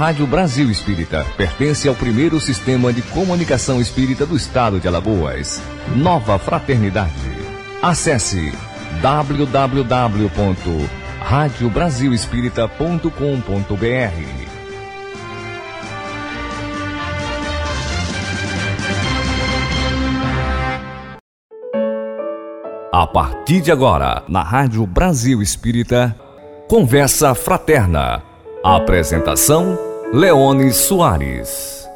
Rádio Brasil Espírita pertence ao primeiro sistema de comunicação espírita do estado de Alagoas. Nova Fraternidade. Acesse www.radiobrasilespírita.com.br. A partir de agora, na Rádio Brasil Espírita, Conversa Fraterna. Apresentação: Leone Soares.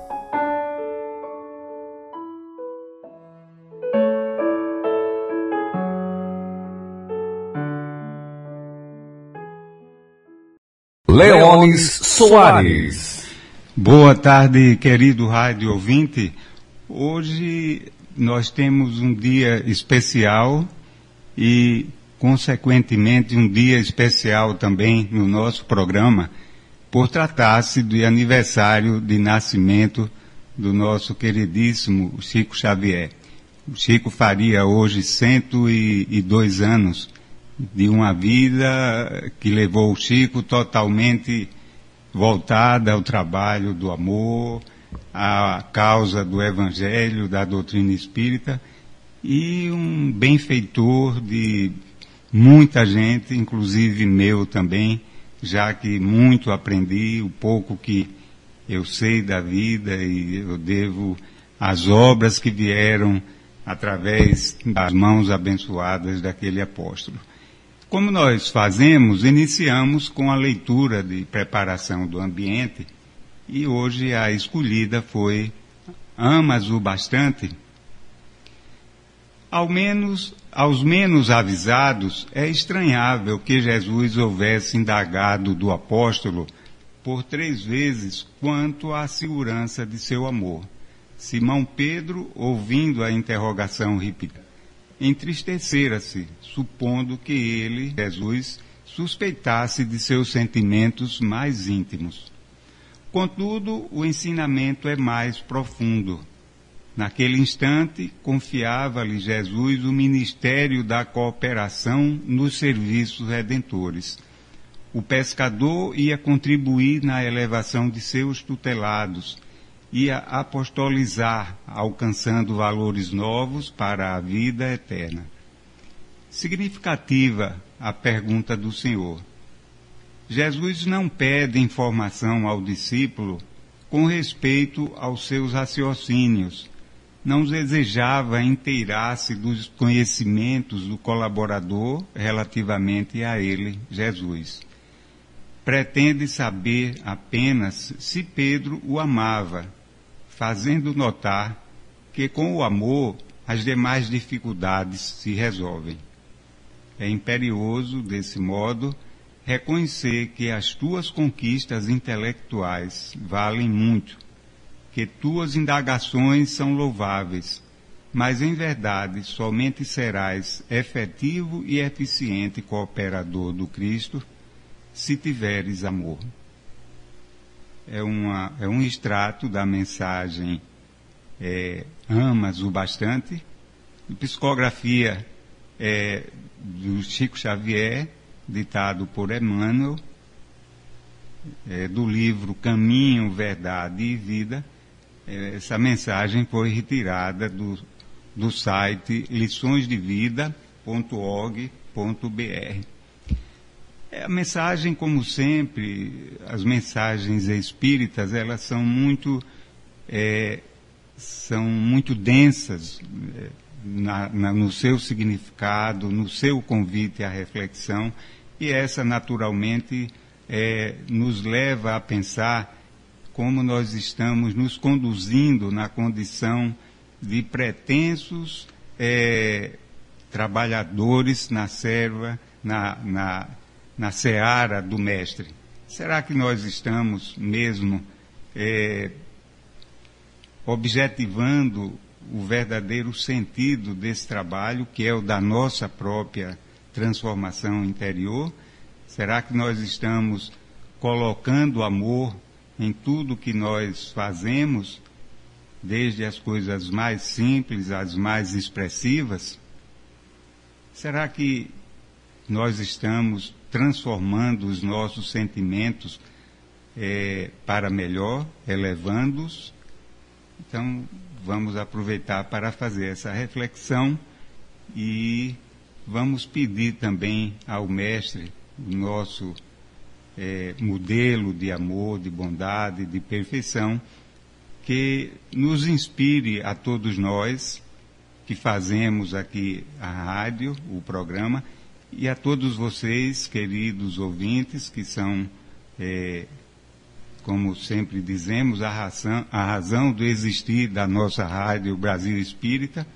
Leones Soares. Boa tarde, querido rádio ouvinte. Hoje nós temos um dia especial e, consequentemente, um dia especial também no nosso programa, por tratar-se do aniversário de nascimento do nosso queridíssimo Chico Xavier. O Chico faria hoje 102 anos de uma vida que levou o Chico totalmente voltada ao trabalho do amor, à causa do Evangelho, da doutrina espírita e um benfeitor de muita gente, inclusive meu também, já que muito aprendi, o pouco que eu sei da vida e eu devo às obras que vieram através das mãos abençoadas daquele apóstolo. Como nós fazemos, iniciamos com a leitura de preparação do ambiente e hoje a escolhida foi Amas o bastante ao menos, aos menos avisados, é estranhável que Jesus houvesse indagado do apóstolo por três vezes quanto à segurança de seu amor. Simão Pedro, ouvindo a interrogação repetida, entristecera-se, supondo que ele, Jesus, suspeitasse de seus sentimentos mais íntimos. Contudo, o ensinamento é mais profundo Naquele instante, confiava-lhe Jesus o ministério da cooperação nos serviços redentores. O pescador ia contribuir na elevação de seus tutelados, ia apostolizar, alcançando valores novos para a vida eterna. Significativa a pergunta do Senhor. Jesus não pede informação ao discípulo com respeito aos seus raciocínios não desejava inteirar-se dos conhecimentos do colaborador relativamente a ele, Jesus. Pretende saber apenas se Pedro o amava, fazendo notar que com o amor as demais dificuldades se resolvem. É imperioso, desse modo, reconhecer que as tuas conquistas intelectuais valem muito que tuas indagações são louváveis, mas em verdade somente serás efetivo e eficiente cooperador do Cristo se tiveres amor. É, uma, é um extrato da mensagem é, Amas o Bastante, psicografia é, do Chico Xavier, ditado por Emmanuel, é, do livro Caminho, Verdade e Vida, essa mensagem foi retirada do, do site liçõesdevida.org.br. É, a mensagem, como sempre, as mensagens espíritas, elas são muito, é, são muito densas é, na, na, no seu significado, no seu convite à reflexão, e essa, naturalmente, é, nos leva a pensar como nós estamos nos conduzindo na condição de pretensos é, trabalhadores na serva, na, na, na seara do Mestre. Será que nós estamos mesmo é, objetivando o verdadeiro sentido desse trabalho, que é o da nossa própria transformação interior? Será que nós estamos colocando amor em tudo que nós fazemos, desde as coisas mais simples às mais expressivas? Será que nós estamos transformando os nossos sentimentos é, para melhor, elevando-os. Então, vamos aproveitar para fazer essa reflexão e vamos pedir também ao Mestre, o nosso é, modelo de amor, de bondade, de perfeição, que nos inspire a todos nós que fazemos aqui a rádio, o programa, e a todos vocês, queridos ouvintes, que são, é, como sempre dizemos, a razão, a razão do existir da nossa rádio Brasil Espírita,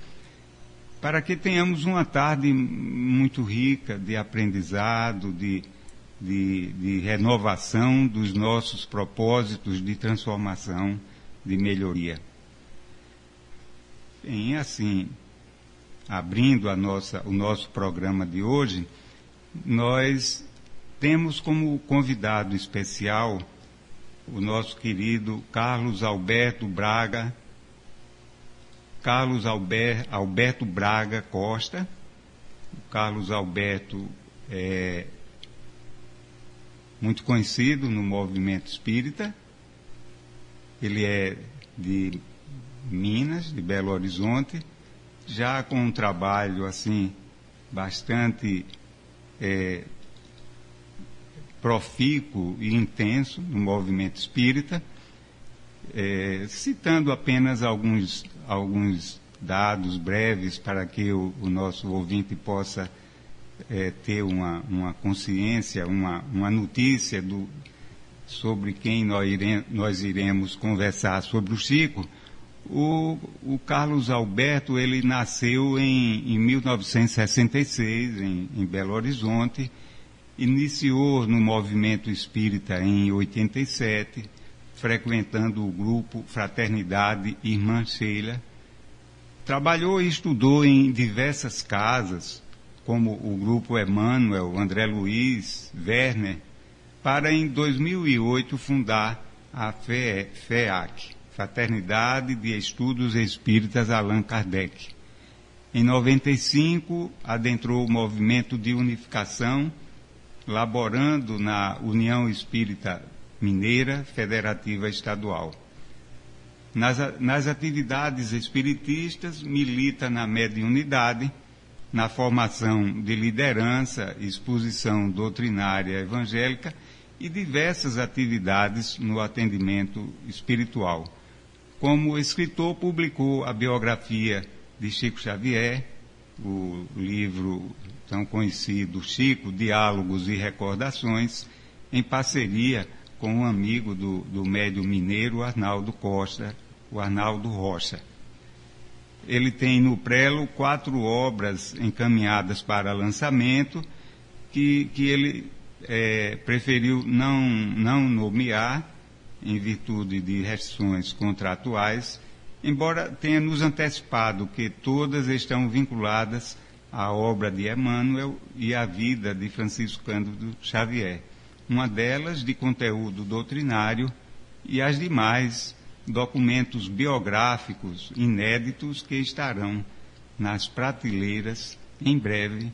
para que tenhamos uma tarde muito rica de aprendizado, de, de, de renovação dos nossos propósitos de transformação, de melhoria. Bem, assim, abrindo a nossa, o nosso programa de hoje, nós temos como convidado especial o nosso querido Carlos Alberto Braga, Carlos Albert, Alberto Braga Costa. O Carlos Alberto é muito conhecido no movimento espírita. Ele é de Minas, de Belo Horizonte, já com um trabalho assim bastante é, profícuo e intenso no movimento espírita, é, citando apenas alguns, alguns dados breves para que o, o nosso ouvinte possa é, ter uma, uma consciência, uma, uma notícia do, sobre quem nós, ire, nós iremos conversar sobre o Chico. O, o, Carlos Alberto, ele nasceu em, em 1966, em, em, Belo Horizonte, iniciou no movimento espírita em 87, frequentando o grupo Fraternidade Irmã Sheila. Trabalhou e estudou em diversas casas, como o grupo Emmanuel, André Luiz, Werner, para em 2008 fundar a FEAC, Fraternidade de Estudos Espíritas Allan Kardec. Em 95, adentrou o movimento de unificação, laborando na União Espírita Mineira Federativa Estadual. Nas, nas atividades espiritistas, milita na mediunidade, na formação de liderança, exposição doutrinária evangélica e diversas atividades no atendimento espiritual como escritor, publicou a biografia de Chico Xavier, o livro tão conhecido Chico, Diálogos e Recordações, em parceria com um amigo do, do médio mineiro Arnaldo Costa, o Arnaldo Rocha. Ele tem no prelo quatro obras encaminhadas para lançamento, que, que ele é, preferiu não, não nomear, em virtude de restrições contratuais, embora tenha nos antecipado que todas estão vinculadas à obra de Emmanuel e à vida de Francisco Cândido Xavier. Uma delas de conteúdo doutrinário e as demais documentos biográficos inéditos que estarão nas prateleiras em breve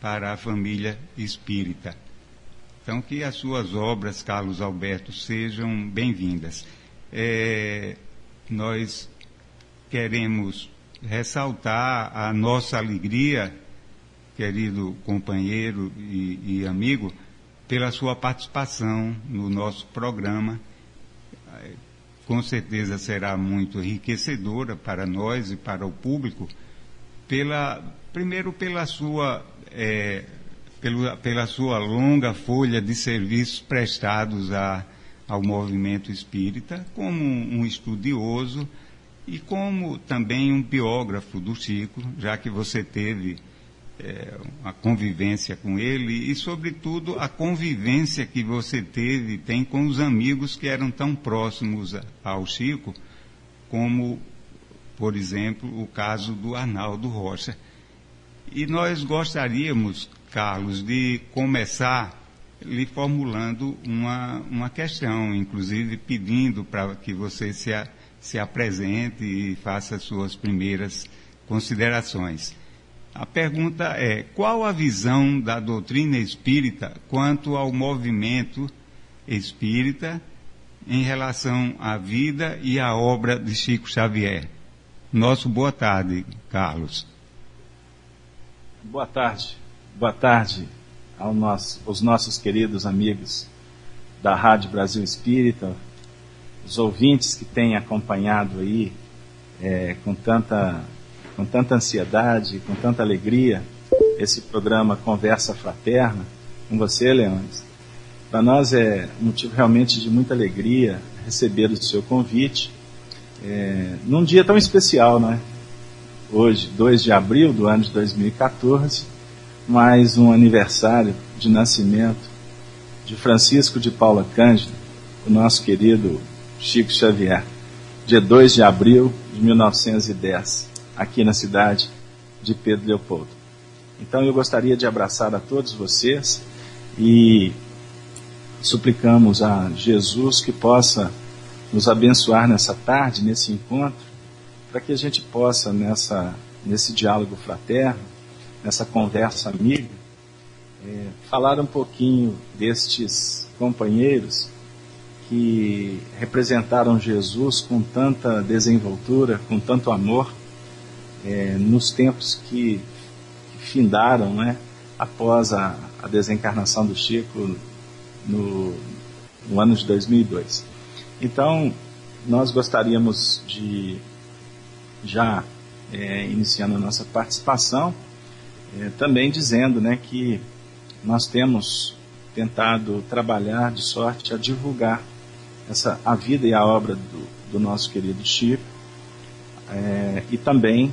para a família espírita. Então, que as suas obras, Carlos Alberto, sejam bem-vindas. É, nós queremos ressaltar a nossa alegria, querido companheiro e, e amigo, pela sua participação no nosso programa. Com certeza será muito enriquecedora para nós e para o público, pela, primeiro pela sua é, pelo, pela sua longa folha de serviços prestados a, ao movimento espírita, como um estudioso e como também um biógrafo do Chico, já que você teve é, a convivência com ele e, sobretudo, a convivência que você teve tem com os amigos que eram tão próximos ao Chico, como, por exemplo, o caso do Arnaldo Rocha. E nós gostaríamos Carlos, de começar lhe formulando uma, uma questão, inclusive pedindo para que você se, a, se apresente e faça suas primeiras considerações. A pergunta é: qual a visão da doutrina espírita quanto ao movimento espírita em relação à vida e à obra de Chico Xavier. Nosso boa tarde, Carlos. Boa tarde. Boa tarde nosso, aos nossos queridos amigos da Rádio Brasil Espírita, os ouvintes que têm acompanhado aí é, com, tanta, com tanta ansiedade, com tanta alegria, esse programa Conversa Fraterna com você, Leões. Para nós é motivo realmente de muita alegria receber o seu convite é, num dia tão especial, né? Hoje, 2 de abril do ano de 2014, mais um aniversário de nascimento de Francisco de Paula Cândido, o nosso querido Chico Xavier, dia 2 de abril de 1910, aqui na cidade de Pedro Leopoldo. Então eu gostaria de abraçar a todos vocês e suplicamos a Jesus que possa nos abençoar nessa tarde, nesse encontro, para que a gente possa, nessa, nesse diálogo fraterno, nessa conversa amiga, é, falar um pouquinho destes companheiros que representaram Jesus com tanta desenvoltura, com tanto amor, é, nos tempos que, que findaram, né, após a, a, desencarnação do Chico no, no ano de 2002. Então, nós gostaríamos de, já é, iniciando a nossa participação, é, também dizendo né, que nós temos tentado trabalhar de sorte a divulgar essa, a vida e a obra do, do nosso querido Chico, é, e também,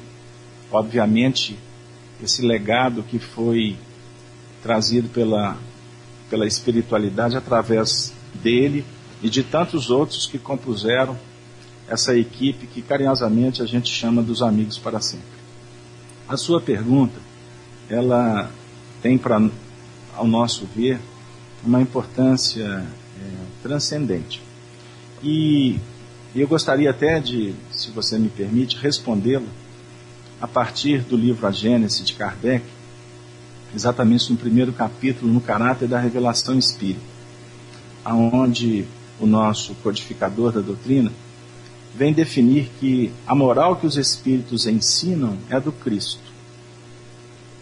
obviamente, esse legado que foi trazido pela, pela espiritualidade através dele e de tantos outros que compuseram essa equipe que carinhosamente a gente chama dos amigos para sempre. A sua pergunta, ela tem para, ao nosso ver, uma importância é, transcendente. E eu gostaria até de, se você me permite, respondê-la a partir do livro A Gênese de Kardec, exatamente no primeiro capítulo, no caráter da revelação espírita, aonde o nosso codificador da doutrina vem definir que a moral que os espíritos ensinam é do Cristo,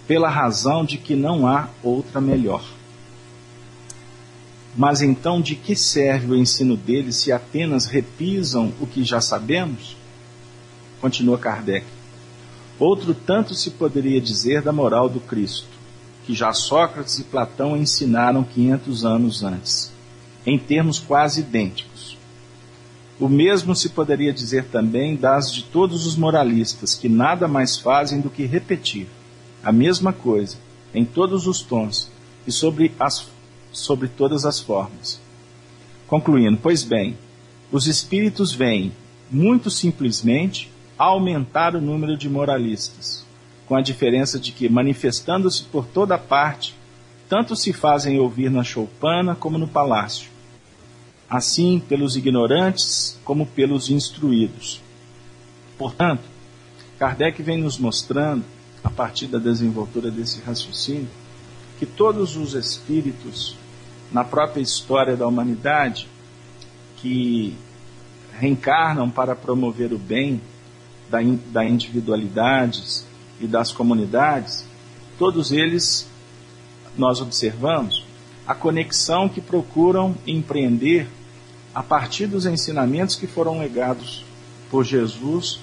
pela razão de que não há outra melhor. Mas então de que serve o ensino deles se apenas repisam o que já sabemos? Continua Kardec. Outro tanto se poderia dizer da moral do Cristo, que já Sócrates e Platão ensinaram 500 anos antes, em termos quase idênticos. O mesmo se poderia dizer também das de todos os moralistas, que nada mais fazem do que repetir a mesma coisa, em todos os tons e sobre as sobre todas as formas. Concluindo, pois bem, os espíritos vêm, muito simplesmente, aumentar o número de moralistas, com a diferença de que, manifestando-se por toda parte, tanto se fazem ouvir na choupana como no palácio, assim pelos ignorantes como pelos instruídos. Portanto, Kardec vem nos mostrando, a partir da desenvoltura desse raciocínio, que todos os espíritos na própria história da humanidade que reencarnam para promover o bem da, in, da individualidades e das comunidades, todos eles nós observamos a conexão que procuram empreender a partir dos ensinamentos que foram legados por Jesus,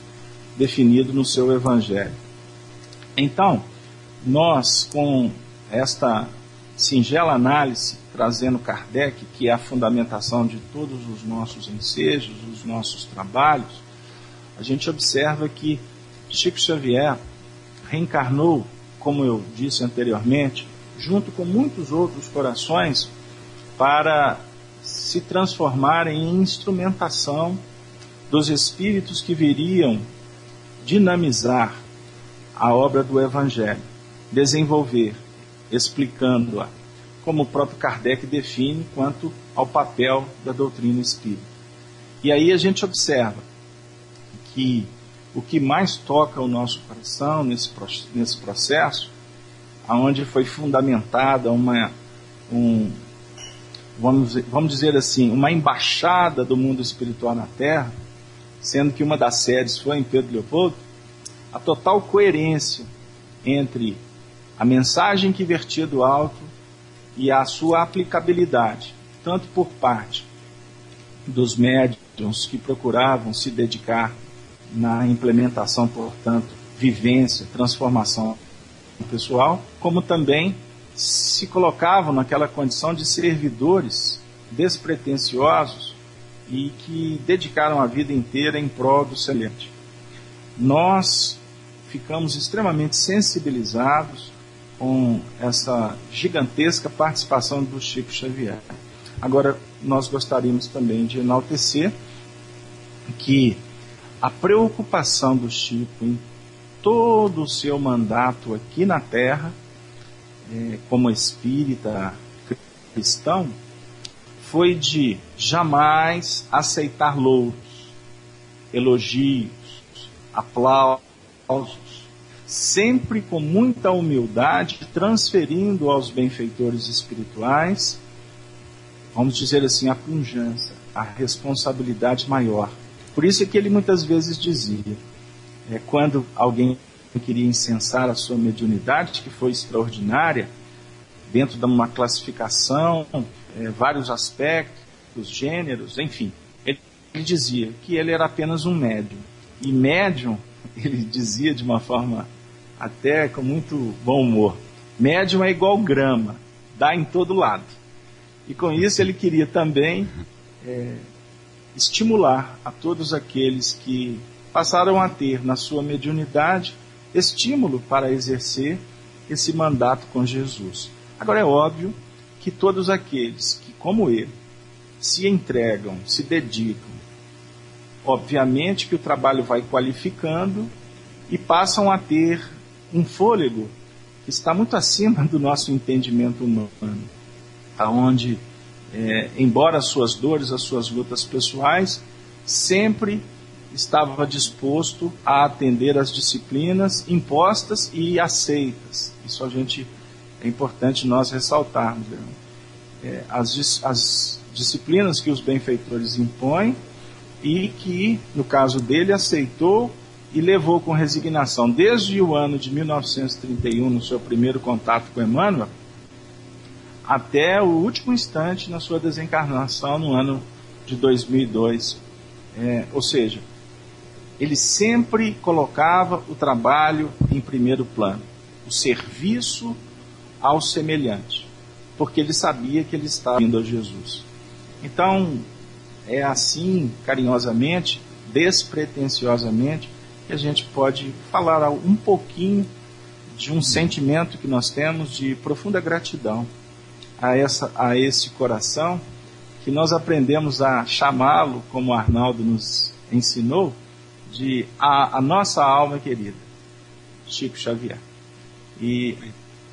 definido no seu Evangelho. Então, nós, com esta singela análise trazendo Kardec, que é a fundamentação de todos os nossos ensejos, os nossos trabalhos, a gente observa que Chico Xavier reencarnou, como eu disse anteriormente, junto com muitos outros corações, para se transformarem em instrumentação dos espíritos que viriam dinamizar a obra do Evangelho, desenvolver explicando-a, como o próprio Kardec define quanto ao papel da doutrina espírita. E aí a gente observa que o que mais toca o nosso coração nesse, nesse processo, aonde foi fundamentada uma, um, vamos, vamos dizer assim, uma embaixada do mundo espiritual na Terra, sendo que uma das sedes foi em Pedro Leopoldo, a total coerência entre a mensagem que vertia do alto e a sua aplicabilidade, tanto por parte dos médiums que procuravam se dedicar na implementação, portanto, vivência, transformação pessoal, como também se colocavam naquela condição de servidores despretensiosos e que dedicaram a vida inteira em prol do semelhante. Nós ficamos extremamente sensibilizados com essa gigantesca participação do Chico Xavier. Agora, nós gostaríamos também de enaltecer que a preocupação do Chico em todo o seu mandato aqui na Terra, é, como espírita cristão, foi de jamais aceitar louros, elogios, aplausos, sempre com muita humildade, transferindo aos benfeitores espirituais, vamos dizer assim, a punjança, a responsabilidade maior. Por isso é que ele muitas vezes dizia, é, quando alguém queria incensar a sua mediunidade, que foi extraordinária, dentro de uma classificação, é, vários aspectos, gêneros, enfim, ele, ele dizia que ele era apenas um médium. E médium, ele dizia de uma forma até com muito bom humor. Médium é igual grama, dá em todo lado. E com isso ele queria também é, estimular a todos aqueles que passaram a ter na sua mediunidade estímulo para exercer esse mandato com Jesus. Agora é óbvio que todos aqueles que, como ele, se entregam, se dedicam, obviamente que o trabalho vai qualificando e passam a ter um fôlego que está muito acima do nosso entendimento humano, aonde, é, embora as suas dores, as suas lutas pessoais, sempre estava disposto a atender às disciplinas impostas e aceitas. Isso a gente é importante nós ressaltarmos. É, as, as disciplinas que os benfeitores impõem e que, no caso dele, aceitou e levou com resignação, desde o ano de 1931, no seu primeiro contato com Emmanuel, até o último instante na sua desencarnação no ano de 2002. É, ou seja, ele sempre colocava o trabalho em primeiro plano, o serviço ao semelhante, porque ele sabia que ele estava indo a Jesus. Então, é assim, carinhosamente, despretensiosamente, que a gente pode falar um pouquinho de um sentimento que nós temos de profunda gratidão a, essa, a esse coração que nós aprendemos a chamá-lo, como Arnaldo nos ensinou, de a, a nossa alma querida, Chico Xavier. E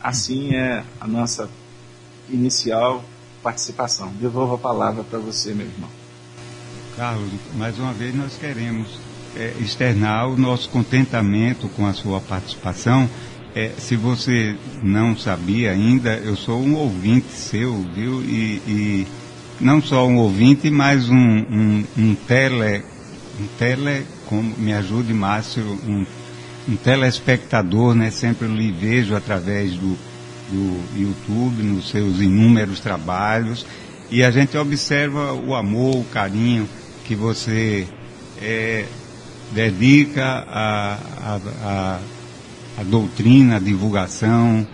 assim é a nossa inicial participação. Devolvo a palavra para você, meu irmão. Carlos, mais uma vez nós queremos é, externar o nosso contentamento com a sua participação. É, se você não sabia ainda, eu sou um ouvinte seu, viu? E, e não só um ouvinte, mas um, um, um tele, um tele, como me ajude Márcio, um, um telespectador, né? Sempre lhe vejo através do, do YouTube, nos seus inúmeros trabalhos, e a gente observa o amor, o carinho que você é, dedica a, a, a, a doutrina, a divulgação,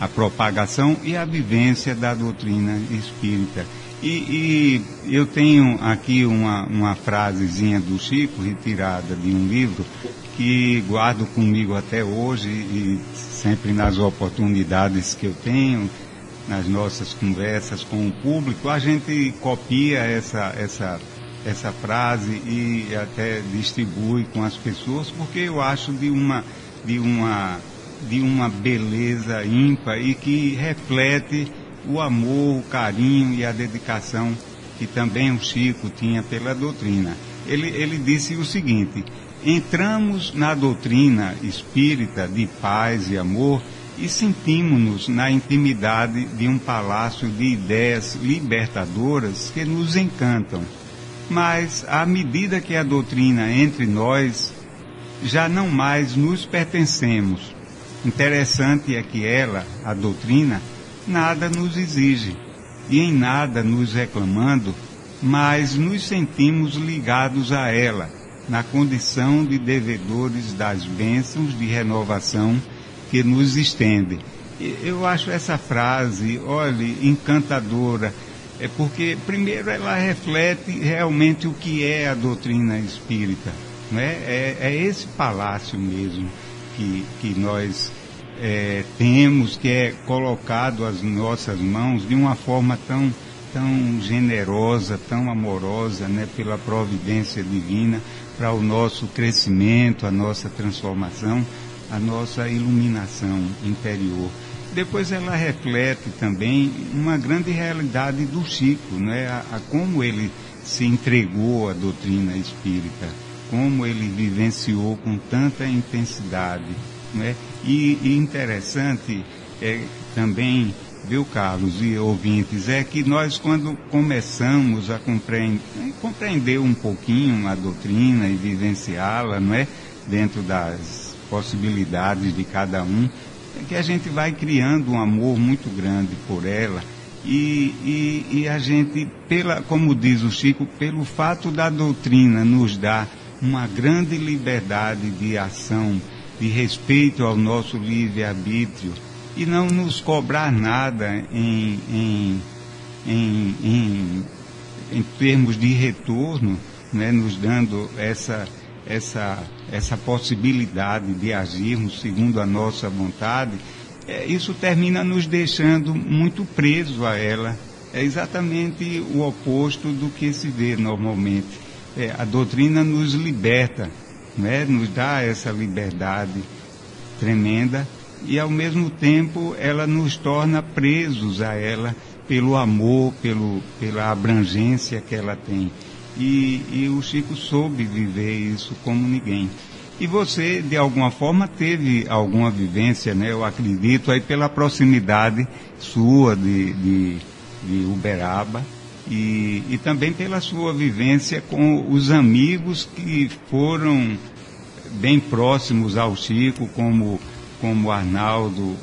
a propagação e a vivência da doutrina espírita. E, e, eu tenho aqui uma, uma frasezinha do Chico, retirada de um livro, que guardo comigo até hoje e sempre nas oportunidades que eu tenho, nas nossas conversas com o público, a gente copia essa, essa essa frase e até distribui com as pessoas, porque eu acho de uma, de uma, de uma beleza ímpar e que reflete o amor, o carinho e a dedicação que também o Chico tinha pela doutrina. Ele, ele disse o seguinte: entramos na doutrina espírita de paz e amor e sentimos-nos na intimidade de um palácio de ideias libertadoras que nos encantam. Mas, à medida que a doutrina entre nós, já não mais nos pertencemos. Interessante é que ela, a doutrina, nada nos exige e em nada nos reclamando, mas nos sentimos ligados a ela, na condição de devedores das bênçãos de renovação que nos estende. Eu acho essa frase, olhe, encantadora, é porque, primeiro, ela reflete realmente o que é a doutrina espírita. Né? É, é esse palácio mesmo que, que nós é, temos, que é colocado às nossas mãos de uma forma tão, tão generosa, tão amorosa, né? pela providência divina, para o nosso crescimento, a nossa transformação, a nossa iluminação interior. Depois ela reflete também uma grande realidade do Chico, né? a, a como ele se entregou à doutrina espírita, como ele vivenciou com tanta intensidade. Né? E, e interessante é também, viu Carlos e ouvintes, é que nós quando começamos a compreender, compreender um pouquinho a doutrina e vivenciá-la, não é? Dentro das possibilidades de cada um, é que a gente vai criando um amor muito grande por ela e, e, e, a gente, pela, como diz o Chico, pelo fato da doutrina nos dar uma grande liberdade de ação, de respeito ao nosso livre-arbítrio e não nos cobrar nada em, em, em, em, em termos de retorno, né, nos dando essa essa, essa possibilidade de agirmos segundo a nossa vontade, é, isso termina nos deixando muito presos a ela. É exatamente o oposto do que se vê normalmente. É, a doutrina nos liberta, né? nos dá essa liberdade tremenda e, ao mesmo tempo, ela nos torna presos a ela pelo amor, pelo, pela abrangência que ela tem. E, e o Chico soube viver isso como ninguém. E você, de alguma forma, teve alguma vivência, né? Eu acredito, aí pela proximidade sua de, de, de Uberaba e, e também pela sua vivência com os amigos que foram bem próximos ao Chico, como, como Arnaldo,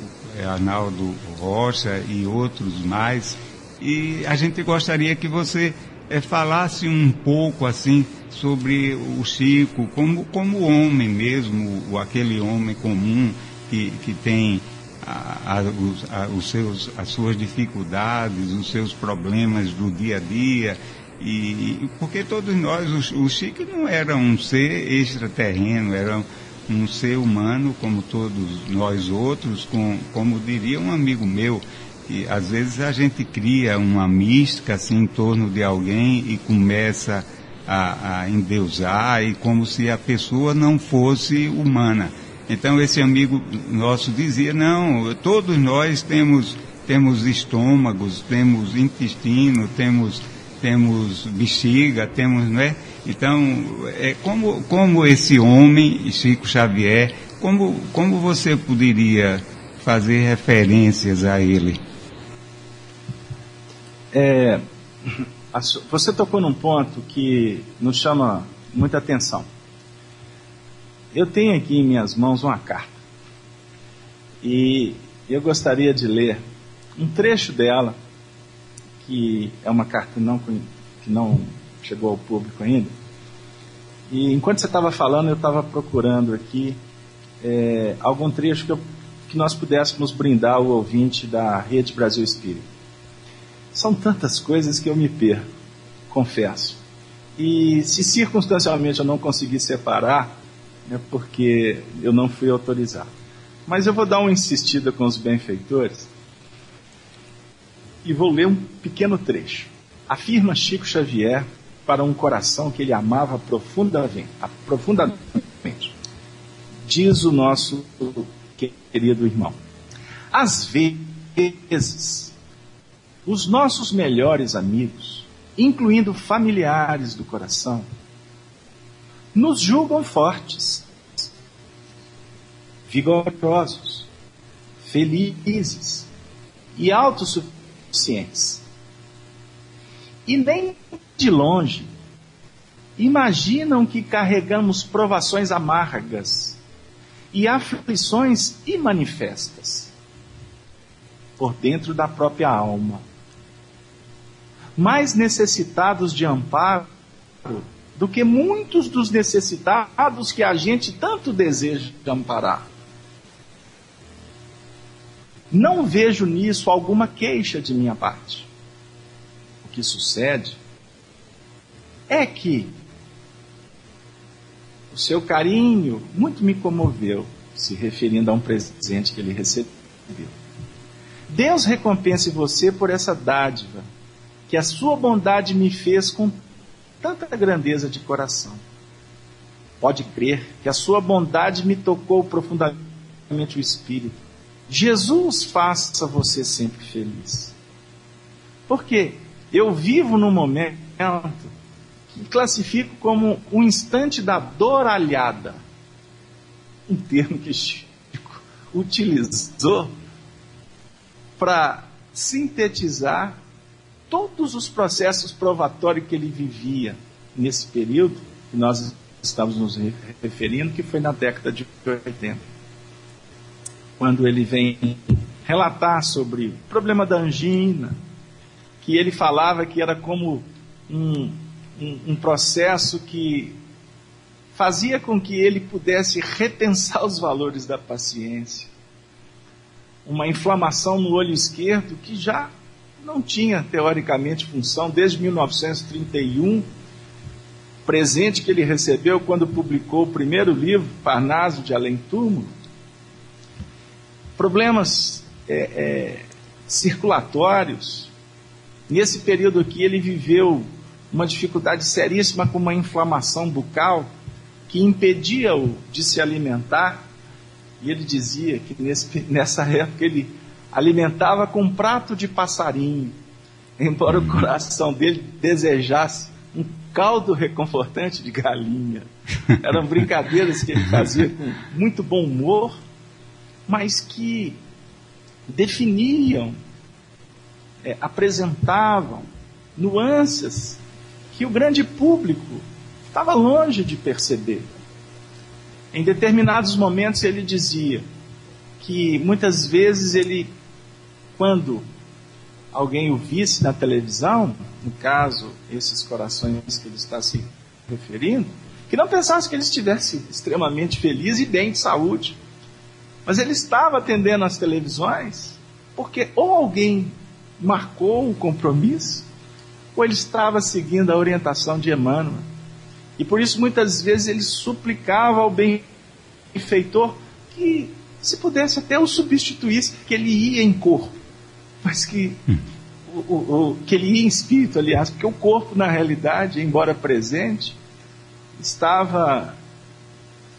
Arnaldo Rocha e outros mais. E a gente gostaria que você é, falasse um pouco assim sobre o Chico como, como homem mesmo, aquele homem comum que, que tem a, a, os, seus, as suas dificuldades, os seus problemas do dia a dia. E, porque todos nós, o, o Chico não era um ser extraterreno, era um, um ser humano como todos nós outros, com, como diria um amigo meu, que às vezes a gente cria uma mística assim em torno de alguém e começa a, a endeusar e como se a pessoa não fosse humana. Então esse amigo nosso dizia, não, todos nós temos, temos estômagos, temos intestino, temos, temos bexiga, temos, não é? Então, é como, como esse homem, Chico Xavier, como, como você poderia fazer referências a ele? É, você tocou num ponto que nos chama muita atenção. Eu tenho aqui em minhas mãos uma carta. E eu gostaria de ler um trecho dela, que é uma carta não, que não chegou ao público ainda. E enquanto você estava falando, eu estava procurando aqui é, algum trecho que, eu, que nós pudéssemos brindar o ouvinte da Rede Brasil Espírita. São tantas coisas que eu me perco, confesso. E se circunstancialmente eu não conseguir separar, é porque eu não fui autorizado. Mas eu vou dar uma insistida com os benfeitores e vou ler um pequeno trecho. Afirma Chico Xavier para um coração que ele amava profundamente. profundamente. Diz o nosso querido irmão. Às vezes, os nossos melhores amigos, incluindo familiares do coração, nos julgam fortes, vigorosos, felizes e autossuficientes. E nem de longe imaginam que carregamos provações amargas e aflições imanifestas por dentro da própria alma. Mais necessitados de amparo do que muitos dos necessitados que a gente tanto deseja amparar. Não vejo nisso alguma queixa de minha parte. O que sucede é que o seu carinho muito me comoveu, se referindo a um presente que ele recebeu. Deus recompense você por essa dádiva, que a sua bondade me fez com tanta grandeza de coração. Pode crer que a sua bondade me tocou profundamente o espírito. Jesus faça você sempre feliz. Porque eu vivo num momento que classifico como um instante da dor alhada. Um termo que Chico utilizou para sintetizar todos os processos provatórios que ele vivia nesse período que nós estamos nos referindo, que foi na década de 80. Quando ele vem relatar sobre o problema da angina, que ele falava que era como um, um, um processo que fazia com que ele pudesse repensar os valores da paciência. Uma inflamação no olho esquerdo que já não tinha teoricamente função desde 1931, presente que ele recebeu quando publicou o primeiro livro, Parnaso de Além Túmulo. Problemas é, é, circulatórios. Nesse período aqui, ele viveu uma dificuldade seríssima com uma inflamação bucal que impedia-o de se alimentar. E ele dizia que nesse, nessa época ele alimentava com um prato de passarinho, embora o coração dele desejasse um caldo reconfortante de galinha. Eram brincadeiras que ele fazia com muito bom humor, mas que definiam, é, apresentavam nuances que o grande público estava longe de perceber. Em determinados momentos ele dizia que muitas vezes ele quando alguém o visse na televisão, no caso, esses corações que ele está se referindo, que não pensasse que ele estivesse extremamente feliz e bem de saúde. Mas ele estava atendendo às televisões porque ou alguém marcou o compromisso, ou ele estava seguindo a orientação de Emmanuel. E por isso muitas vezes ele suplicava ao benfeitor que se pudesse até o substituísse, que ele ia em corpo mas que, o, o, que ele ia em espírito, aliás, porque o corpo, na realidade, embora presente, estava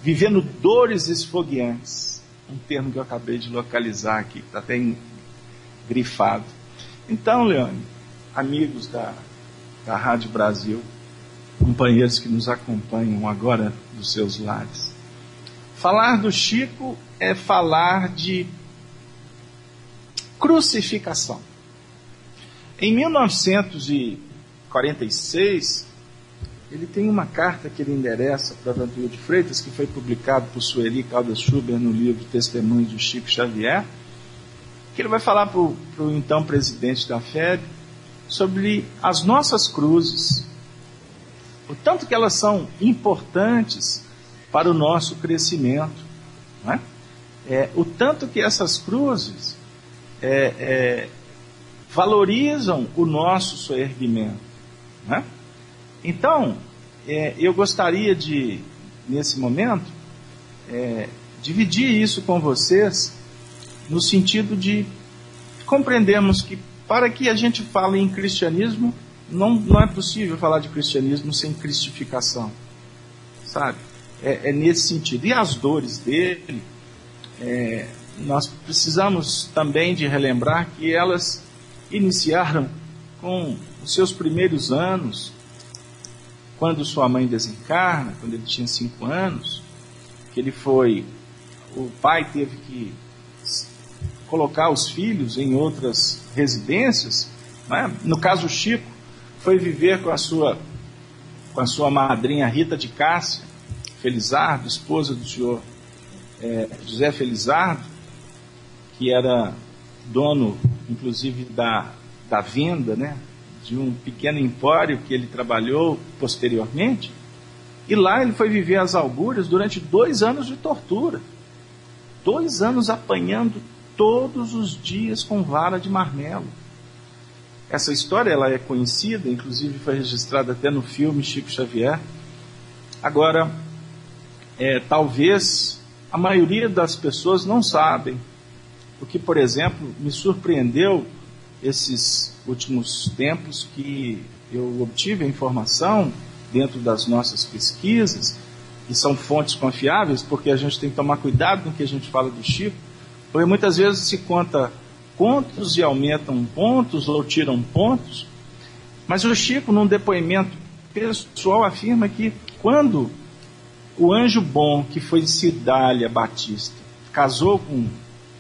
vivendo dores esfogueantes. Um termo que eu acabei de localizar aqui, que está até grifado. Então, Leone, amigos da, da Rádio Brasil, companheiros que nos acompanham agora dos seus lares, falar do Chico é falar de crucificação. Em 1946, ele tem uma carta que ele endereça para Vantuil de Freitas, que foi publicado por Sueli Caldas Schuber no livro Testemunhos do Chico Xavier, que ele vai falar para o então presidente da FEB sobre as nossas cruzes, o tanto que elas são importantes para o nosso crescimento, é? É, o tanto que essas cruzes é, é, valorizam o nosso soerguimento. Né? Então, é, eu gostaria de, nesse momento, é, dividir isso com vocês no sentido de compreendermos que para que a gente fale em cristianismo, não, não é possível falar de cristianismo sem cristificação, sabe? É, é nesse sentido. E as dores dele, é, nós precisamos também de relembrar que elas iniciaram com os seus primeiros anos, quando sua mãe desencarna, quando ele tinha cinco anos, que ele foi, o pai teve que colocar os filhos em outras residências. Né? No caso, Chico foi viver com a sua, com a sua madrinha Rita de Cássia, Felizardo, esposa do senhor é, José Felizardo, que era dono, inclusive, da, da venda, né? de um pequeno empório que ele trabalhou posteriormente. E lá ele foi viver as alburas durante dois anos de tortura. Dois anos apanhando todos os dias com vara de marmelo. Essa história ela é conhecida, inclusive foi registrada até no filme Chico Xavier. Agora, é, talvez a maioria das pessoas não sabem. O que, por exemplo, me surpreendeu esses últimos tempos que eu obtive a informação dentro das nossas pesquisas, que são fontes confiáveis, porque a gente tem que tomar cuidado no que a gente fala do Chico, porque muitas vezes se conta contos e aumentam pontos ou tiram pontos, mas o Chico, num depoimento pessoal, afirma que quando o anjo bom, que foi Cidália Batista, casou com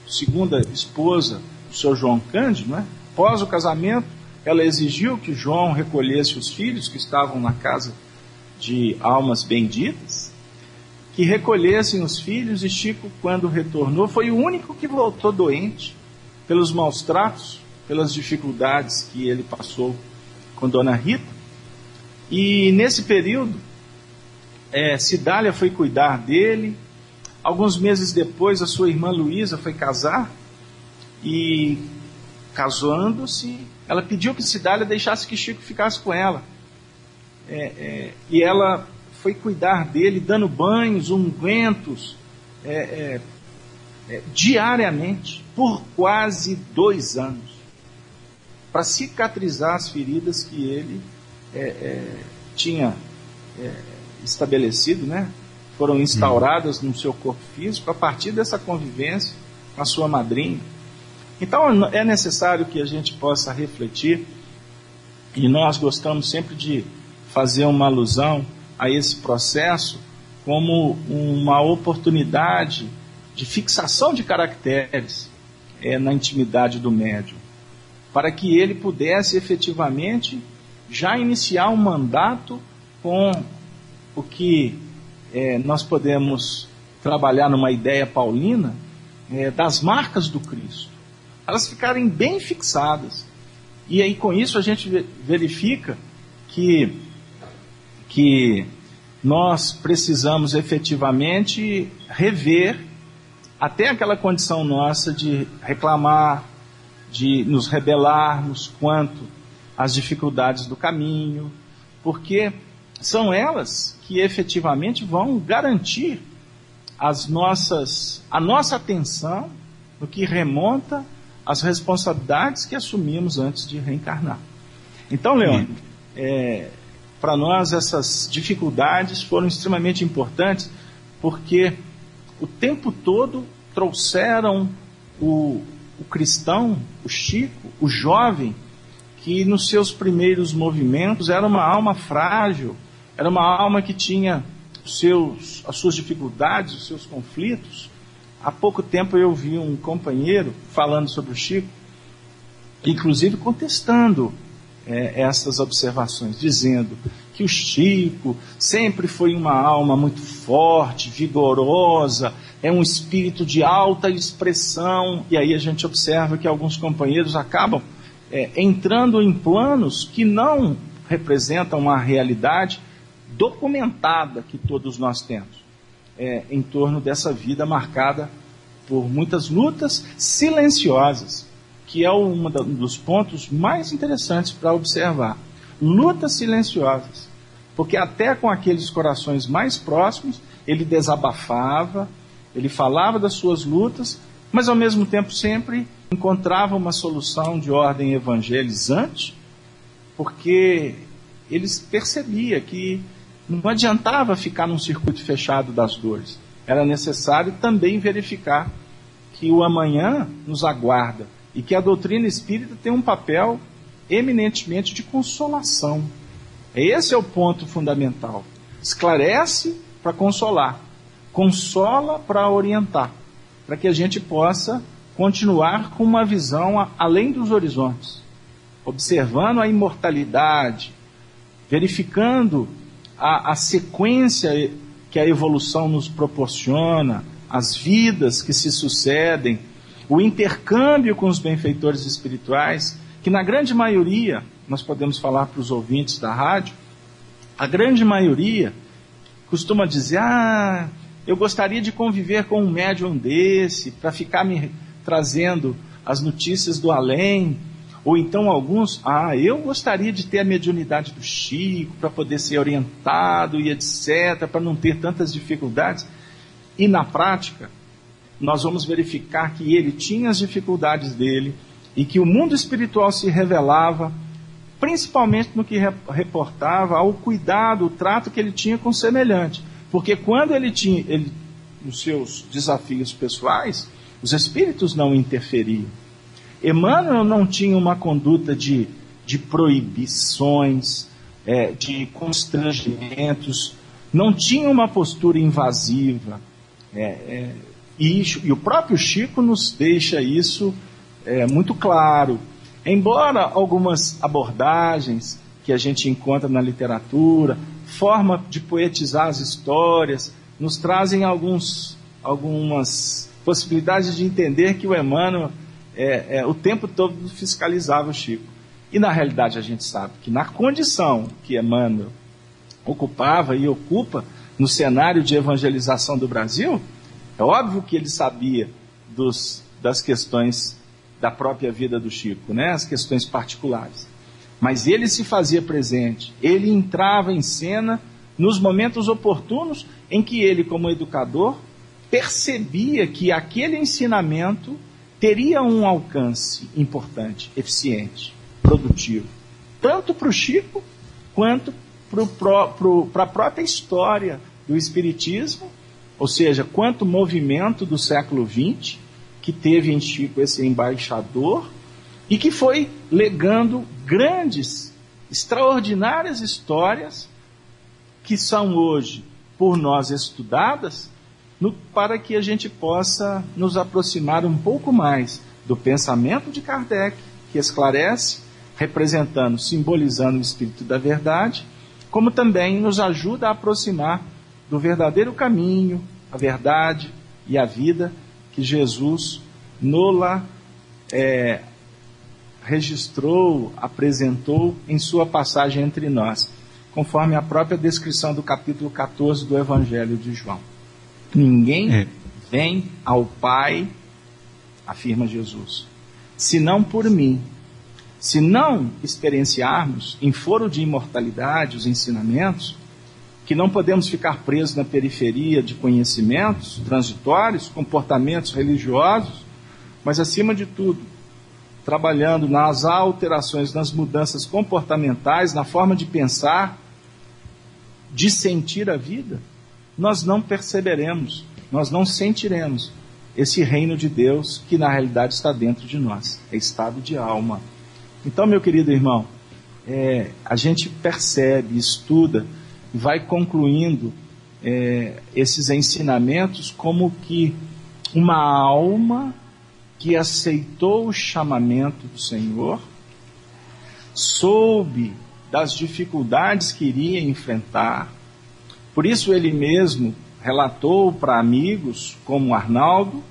segunda esposa, o seu João Cândido, né? Após o casamento, ela exigiu que João recolhesse os filhos que estavam na casa de almas benditas, que recolhessem os filhos, e Chico, quando retornou, foi o único que voltou doente pelos maus tratos, pelas dificuldades que ele passou com Dona Rita. E nesse período, é, Cidália foi cuidar dele. Alguns meses depois, a sua irmã Luísa foi casar e casando-se, ela pediu que Cidália deixasse que Chico ficasse com ela. É, é, e ela foi cuidar dele, dando banhos, ungüentos, é, é, é diariamente, por quase dois anos, para cicatrizar as feridas que ele é, tinha estabelecido, né? Foram instauradas no seu corpo físico a partir dessa convivência com a sua madrinha. Então é necessário que a gente possa refletir, e nós gostamos sempre de fazer uma alusão a esse processo como uma oportunidade de fixação de caracteres é, na intimidade do médium, para que ele pudesse efetivamente já iniciar um mandato com o que é, nós podemos trabalhar numa ideia paulina é, das marcas do Cristo elas ficarem bem fixadas. E aí com isso a gente verifica que, que nós precisamos efetivamente rever até aquela condição nossa de reclamar, de nos rebelarmos quanto às dificuldades do caminho, porque são elas que efetivamente vão garantir as nossas, a nossa atenção no que remonta as responsabilidades que assumimos antes de reencarnar. Então, Leandro, é, para nós essas dificuldades foram extremamente importantes porque o tempo todo trouxeram o, o cristão, o Chico, o jovem, que nos seus primeiros movimentos era uma alma frágil, era uma alma que tinha seus, as suas dificuldades, os seus conflitos, Há pouco tempo eu vi um companheiro falando sobre o Chico, inclusive contestando é, essas observações, dizendo que o Chico sempre foi uma alma muito forte, vigorosa, é um espírito de alta expressão, e aí a gente observa que alguns companheiros acabam é, entrando em planos que não representam uma realidade documentada que todos nós temos é, em torno dessa vida marcada por muitas lutas silenciosas, que é um dos pontos mais interessantes para observar. Lutas silenciosas, porque até com aqueles corações mais próximos, ele desabafava, ele falava das suas lutas, mas ao mesmo tempo sempre encontrava uma solução de ordem evangelizante, porque eles percebia que não adiantava ficar num circuito fechado das dores. Era necessário também verificar que o amanhã nos aguarda e que a doutrina espírita tem um papel eminentemente de consolação. Esse é o ponto fundamental. Esclarece para consolar, consola para orientar, para que a gente possa continuar com uma visão além dos horizontes, observando a imortalidade, verificando a, a sequência que a evolução nos proporciona, as vidas que se sucedem, o intercâmbio com os benfeitores espirituais, que na grande maioria, nós podemos falar para os ouvintes da rádio, a grande maioria costuma dizer: Ah, eu gostaria de conviver com um médium desse, para ficar me trazendo as notícias do além. Ou então alguns, ah, eu gostaria de ter a mediunidade do Chico para poder ser orientado e etc, para não ter tantas dificuldades. E na prática, nós vamos verificar que ele tinha as dificuldades dele e que o mundo espiritual se revelava principalmente no que reportava ao cuidado, o trato que ele tinha com o semelhante. Porque quando ele tinha ele, os seus desafios pessoais, os espíritos não interferiam. Emmanuel não tinha uma conduta de, de proibições, é, de constrangimentos, não tinha uma postura invasiva. É, é, e, e, o próprio Chico nos deixa isso é, muito claro. Embora algumas abordagens que a gente encontra na literatura, forma de poetizar as histórias, nos trazem alguns, algumas possibilidades de entender que o Emmanuel é, é, o tempo todo fiscalizava o Chico. E na realidade a gente sabe que na condição que Emmanuel ocupava e ocupa no cenário de evangelização do Brasil, é óbvio que ele sabia dos, das questões da própria vida do Chico, né? as questões particulares. Mas ele se fazia presente, ele entrava em cena nos momentos oportunos em que ele, como educador, percebia que aquele ensinamento teria um alcance importante, eficiente, produtivo, tanto para o Chico quanto para a própria história do Espiritismo, ou seja, quanto movimento do século XX que teve em Chico esse embaixador e que foi legando grandes, extraordinárias histórias que são hoje por nós estudadas, no, para que a gente possa nos aproximar um pouco mais do pensamento de Kardec, que esclarece, representando, simbolizando o espírito da verdade, como também nos ajuda a aproximar do verdadeiro caminho, a verdade e a vida que Jesus nola é, registrou, apresentou em sua passagem entre nós, conforme a própria descrição do capítulo 14 do Evangelho de João. Ninguém é. vem ao Pai, afirma Jesus, senão por mim. Se não experienciarmos em foro de imortalidade os ensinamentos, que não podemos ficar presos na periferia de conhecimentos transitórios, comportamentos religiosos, mas acima de tudo, trabalhando nas alterações, nas mudanças comportamentais, na forma de pensar, de sentir a vida, nós não perceberemos, nós não sentiremos esse reino de Deus que na realidade está dentro de nós, é estado de alma. Então, meu querido irmão, é, a gente percebe, estuda, vai concluindo é, esses ensinamentos como que uma alma que aceitou o chamamento do Senhor, soube das dificuldades que iria enfrentar, por isso ele mesmo relatou para amigos como Arnaldo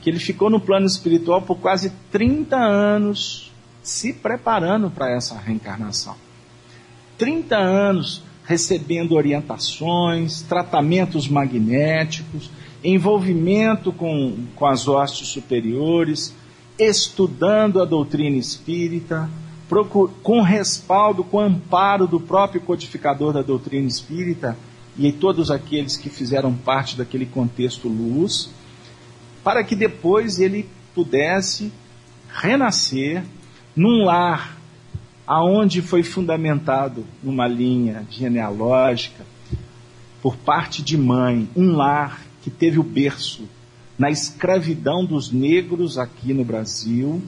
que ele ficou no plano espiritual por quase 30 anos se preparando para essa reencarnação. 30 anos recebendo orientações, tratamentos magnéticos, envolvimento com, com as hostes superiores, estudando a doutrina espírita, procur, com respaldo, com amparo do próprio codificador da doutrina espírita e todos aqueles que fizeram parte daquele contexto luz, para que depois ele pudesse renascer num lar aonde foi fundamentado numa linha genealógica por parte de mãe, um lar que teve o berço na escravidão dos negros aqui no Brasil.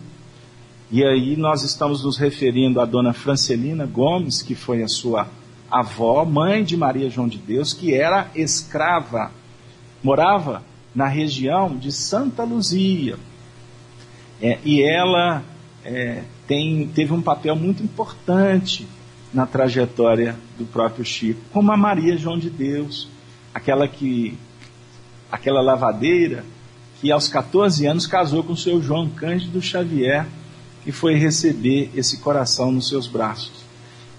E aí nós estamos nos referindo à dona Francelina Gomes, que foi a sua avó, mãe de Maria João de Deus, que era escrava, morava na região de Santa Luzia. É, e ela é, tem, teve um papel muito importante na trajetória do próprio Chico, como a Maria João de Deus, aquela que aquela lavadeira que aos 14 anos casou com o seu João Cândido Xavier e foi receber esse coração nos seus braços.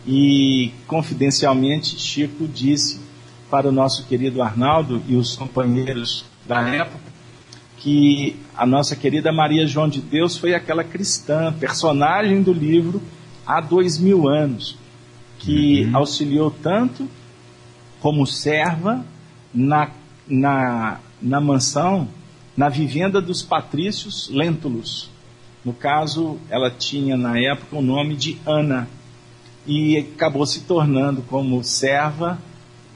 E confidencialmente Chico disse para o nosso querido Arnaldo e os companheiros da época que a nossa querida Maria João de Deus foi aquela cristã, personagem do livro há dois mil anos, que uhum. auxiliou tanto como serva na, na, na mansão, na vivenda dos patrícios Lentulus. No caso, ela tinha na época o nome de Ana e acabou se tornando como serva,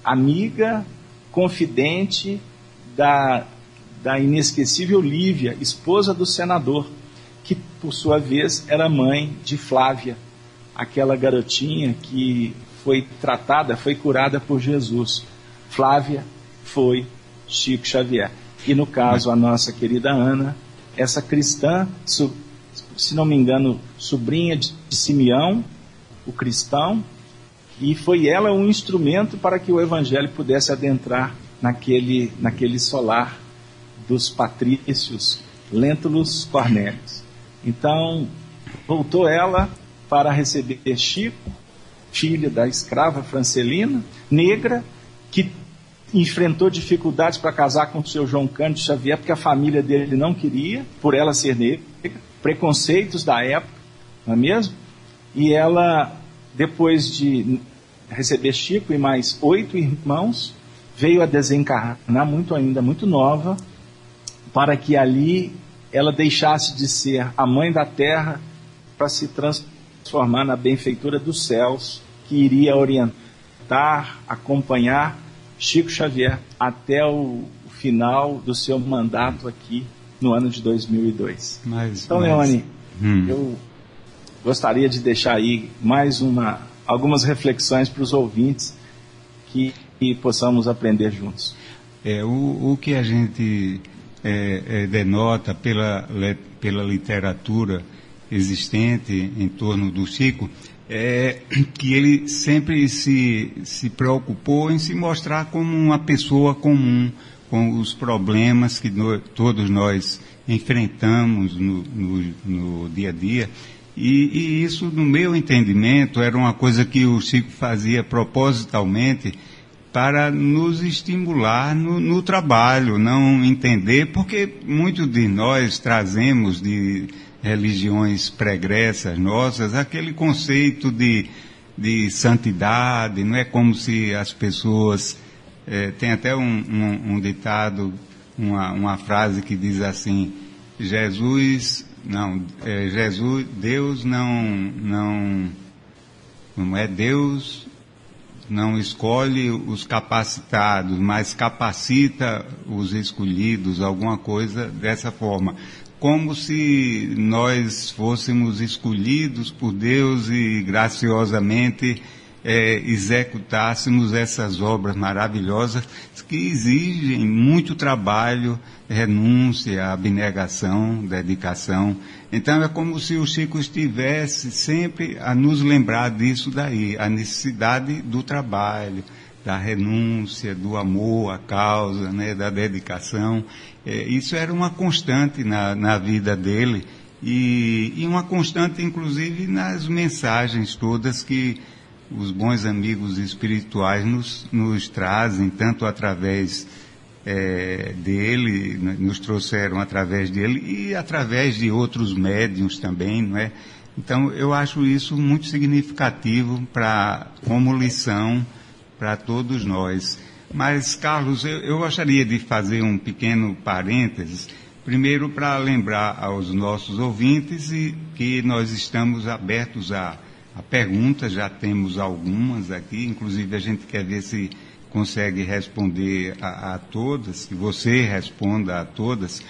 amiga, confidente da da inesquecível Lívia, esposa do senador, que por sua vez era mãe de Flávia, aquela garotinha que foi tratada, foi curada por Jesus. Flávia foi Chico Xavier. E no caso, a nossa querida Ana, essa cristã, se não me engano, sobrinha de Simeão, o cristão, e foi ela um instrumento para que o evangelho pudesse adentrar naquele, naquele solar dos patrícios Lentulus Cornélios. Então, voltou ela para receber Chico, filha da escrava Francelina, negra, que enfrentou dificuldades para casar com o seu João Cândido Xavier, porque a família dele não queria, por ela ser negra, preconceitos da época, não é mesmo? E ela, depois de receber Chico e mais oito irmãos, veio a desencarnar muito ainda, muito nova, para que ali ela deixasse de ser a mãe da terra para se transformar na benfeitura dos céus, que iria orientar, acompanhar Chico Xavier até o final do seu mandato aqui no ano de 2002. Mas, então, mas... Leone, hum. eu gostaria de deixar aí mais uma, algumas reflexões para os ouvintes que, que, possamos aprender juntos. É, o, o que a gente é, é, denota pela, pela literatura existente em torno do Chico é que ele sempre se, se preocupou em se mostrar como uma pessoa comum, com os problemas que no, todos nós enfrentamos no, no, no dia a dia. E, e, isso, no meu entendimento, era uma coisa que o Chico fazia propositalmente para nos estimular no, no, trabalho, não entender, porque muitos de nós trazemos de religiões pregressas nossas aquele conceito de, de santidade, não é como se as pessoas. É, tem até um, um, um ditado, uma, uma, frase que diz assim: Jesus, não, é, Jesus, Deus não, não, não é Deus não escolhe os capacitados, mas capacita os escolhidos, alguma coisa dessa forma. Como se nós fôssemos escolhidos por Deus e graciosamente é, executássemos essas obras maravilhosas que exigem muito trabalho, renúncia, abnegação, dedicação. Então é como se o Chico estivesse sempre a nos lembrar disso daí, a necessidade do trabalho, da renúncia, do amor à causa, né, da dedicação. É, isso era uma constante na, na vida dele e, e uma constante, inclusive, nas mensagens todas que os bons amigos espirituais nos, nos trazem, tanto através é, dele, nos trouxeram através dele e através de outros médiums também, não é? Então, eu acho isso muito significativo para como lição para todos nós. Mas, Carlos, eu, eu gostaria de fazer um pequeno parênteses, primeiro para lembrar aos nossos ouvintes e, que nós estamos abertos a a pergunta, já temos algumas aqui, inclusive a gente quer ver se consegue responder a, a todas, que você responda a todas,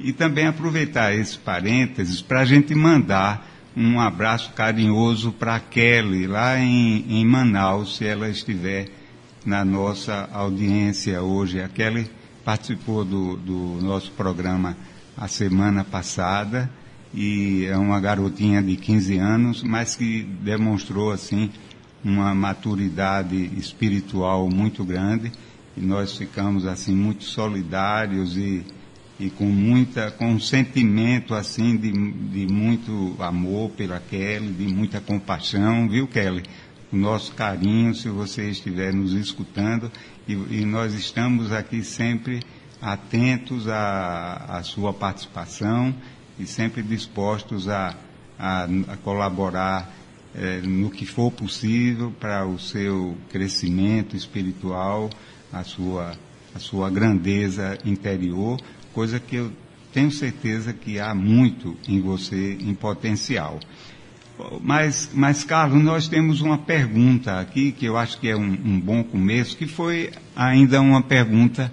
e também aproveitar esse parênteses para a gente mandar um abraço carinhoso para Kelly, lá em, em Manaus, se ela estiver na nossa audiência hoje. A Kelly participou do, do nosso programa a semana passada e é uma garotinha de 15 anos, mas que demonstrou assim uma maturidade espiritual muito grande e nós ficamos assim muito solidários e, e com muita com um sentimento assim de, de muito amor pela Kelly, de muita compaixão, viu Kelly? O nosso carinho, se você estiver nos escutando, e, e nós estamos aqui sempre atentos à, à sua participação e sempre dispostos a, a, a colaborar eh, no que for possível para o seu crescimento espiritual, a sua, a sua grandeza interior, coisa que eu tenho certeza que há muito em você em potencial. Mas, mas, Carlos, nós temos uma pergunta aqui que eu acho que é um, um bom começo, que foi ainda uma pergunta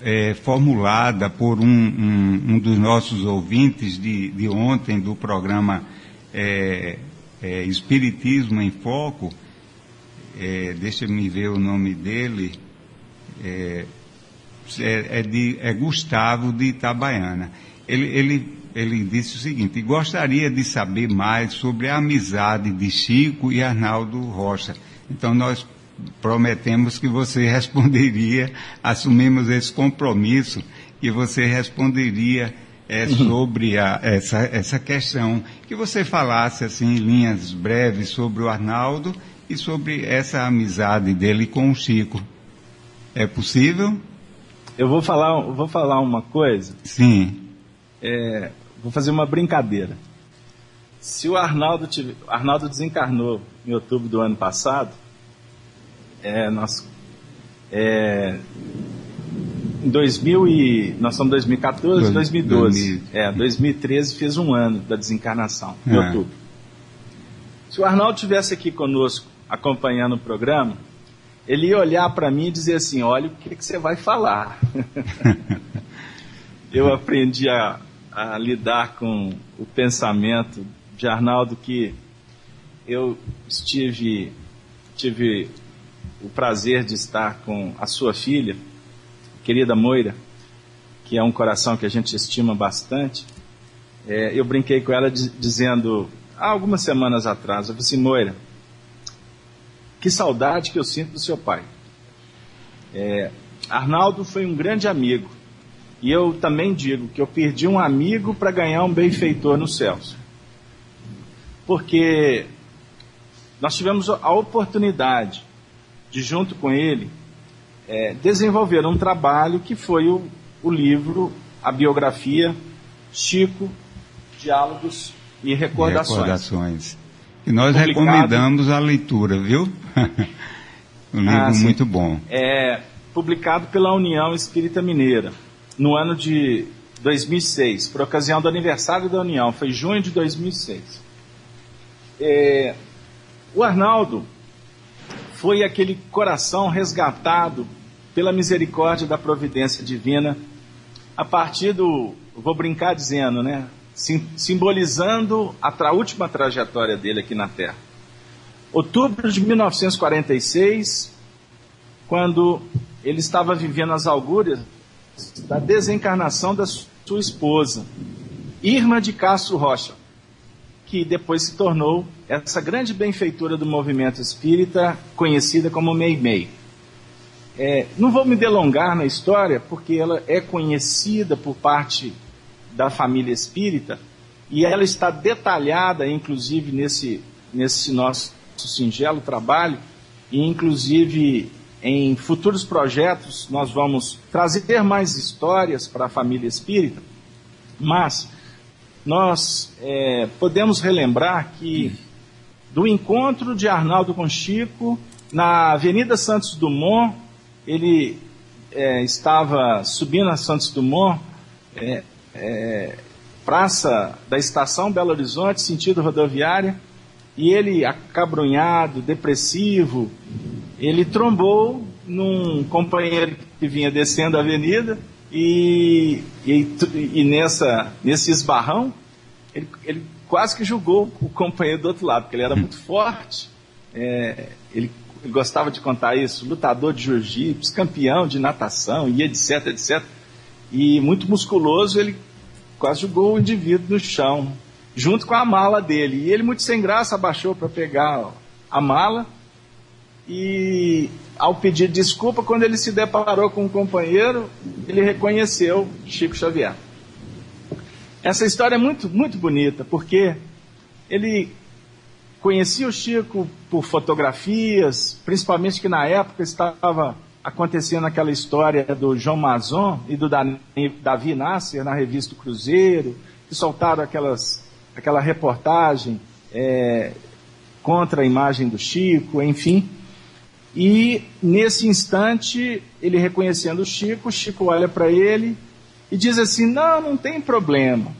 é, formulada por um, um, um, dos nossos ouvintes de, de ontem do programa é, é, Espiritismo em Foco. É, deixa-me ver o nome dele. É, é, é, de, é Gustavo de Itabaiana. Ele, ele, ele disse o seguinte: gostaria de saber mais sobre a amizade de Chico e Arnaldo Rocha. Então nós prometemos que você responderia, assumimos esse compromisso, que você responderia é, uhum. sobre a, essa, essa questão. Que você falasse, assim, em linhas breves sobre o Arnaldo e sobre essa amizade dele com o Chico. É possível? Eu vou falar, vou falar uma coisa. Sim. É, vou fazer uma brincadeira. Se o Arnaldo, tiver, Arnaldo desencarnou em outubro do ano passado, é, nós, é, em 2000 e, nós somos 2014, 2012. 2000. É, 2013 fez um ano da desencarnação, em é. outubro. Se o Arnaldo tivesse aqui conosco, acompanhando o programa, ele ia olhar para mim e dizer assim: Olha, o que, que você vai falar? Eu aprendi a, a lidar com o pensamento de Arnaldo que eu estive tive o prazer de estar com a sua filha, querida Moira, que é um coração que a gente estima bastante. É, eu brinquei com ela dizendo, há algumas semanas atrás, eu assim, Moira, que saudade que eu sinto do seu pai. É, Arnaldo foi um grande amigo. E eu também digo que eu perdi um amigo para ganhar um benfeitor nos céus. Porque nós tivemos a oportunidade de junto com ele é, desenvolver um trabalho que foi o, o livro, a biografia Chico, Diálogos e Recordações. E recordações. E nós Publicado, recomendamos a leitura, viu? um livro ah, muito bom. É publicado pela União Espírita Mineira no ano de 2006, por ocasião do aniversário da União, foi junho de 2006. É, o Arnaldo foi aquele coração resgatado pela misericórdia da providência divina a partir do, vou brincar dizendo, né, sim, simbolizando a tra, última trajetória dele aqui na Terra. Outubro de 1946, quando ele estava vivendo as augúrias da desencarnação da sua esposa, Irma de Castro Rocha que depois se tornou essa grande benfeitora do movimento espírita, conhecida como Meimei. É, não vou me delongar na história, porque ela é conhecida por parte da família espírita e ela está detalhada, inclusive, nesse, nesse nosso singelo trabalho, e inclusive em futuros projetos nós vamos trazer mais histórias para a família espírita, mas nós é, podemos relembrar que do encontro de Arnaldo com Chico na Avenida Santos Dumont, ele é, estava subindo a Santos Dumont, é, é, praça da estação Belo Horizonte, sentido rodoviária, e ele, acabrunhado, depressivo, ele trombou num companheiro que vinha descendo a avenida e, e, e nessa, nesse esbarrão, ele, ele, quase que julgou o companheiro do outro lado, porque ele era muito forte, é, ele, ele, gostava de contar isso, lutador de jiu-jitsu, campeão de natação e etc, etc. E muito musculoso, ele quase jogou o indivíduo no chão. junto com a mala dele. E ele, muito sem graça, abaixou para pegar a mala. E ao pedir desculpa, quando ele se deparou com um companheiro, ele reconheceu Chico Xavier. Essa história é muito, muito bonita, porque ele conhecia o Chico por fotografias, principalmente que na época estava acontecendo aquela história do João Mazon e do Davi Nasser na revista Cruzeiro, que soltaram aquelas, aquela reportagem é, contra a imagem do Chico, enfim. E nesse instante, ele reconhecendo o Chico, o Chico olha para ele e diz assim: Não, não tem problema.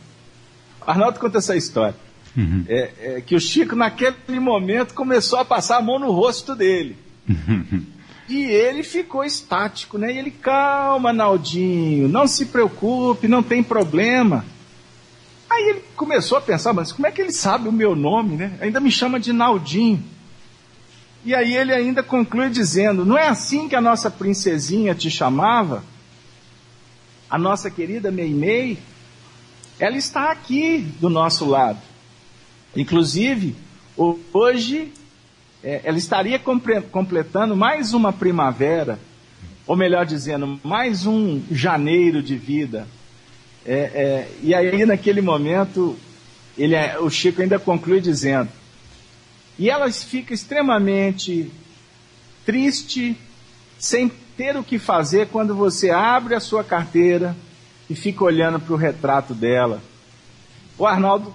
Arnaldo conta essa história. Uhum. É, é, que o Chico, naquele momento, começou a passar a mão no rosto dele. Uhum. E ele ficou estático, né? E ele, calma, Naldinho, não se preocupe, não tem problema. Aí ele começou a pensar, mas como é que ele sabe o meu nome, né? Ainda me chama de Naldinho. E aí ele ainda conclui dizendo: Não é assim que a nossa princesinha te chamava? A nossa querida Meimei? Ela está aqui do nosso lado. Inclusive, hoje é, ela estaria completando mais uma primavera, ou melhor dizendo, mais um janeiro de vida. É, é, e aí, naquele momento, ele, é, o Chico ainda conclui dizendo: e ela fica extremamente triste, sem ter o que fazer quando você abre a sua carteira e fica olhando para o retrato dela. O Arnaldo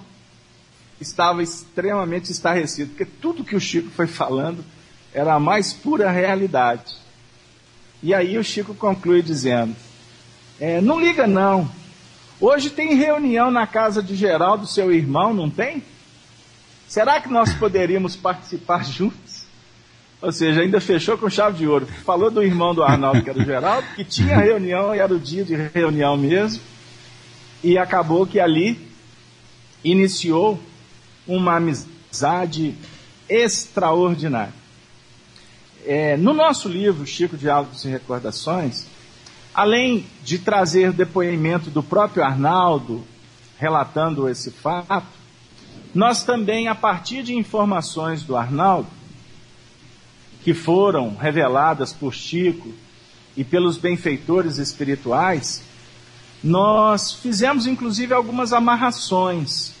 estava extremamente estarrecido, porque tudo que o Chico foi falando era a mais pura realidade. E aí o Chico conclui dizendo: é, Não liga não. Hoje tem reunião na casa de Geraldo, seu irmão, não tem? Será que nós poderíamos participar juntos? Ou seja, ainda fechou com chave de ouro. Falou do irmão do Arnaldo, que era o Geraldo, que tinha reunião e era o dia de reunião mesmo. E acabou que ali iniciou uma amizade extraordinária. É, no nosso livro, Chico Diálogos e Recordações, além de trazer depoimento do próprio Arnaldo relatando esse fato, nós também, a partir de informações do Arnaldo, que foram reveladas por Chico e pelos benfeitores espirituais, nós fizemos inclusive algumas amarrações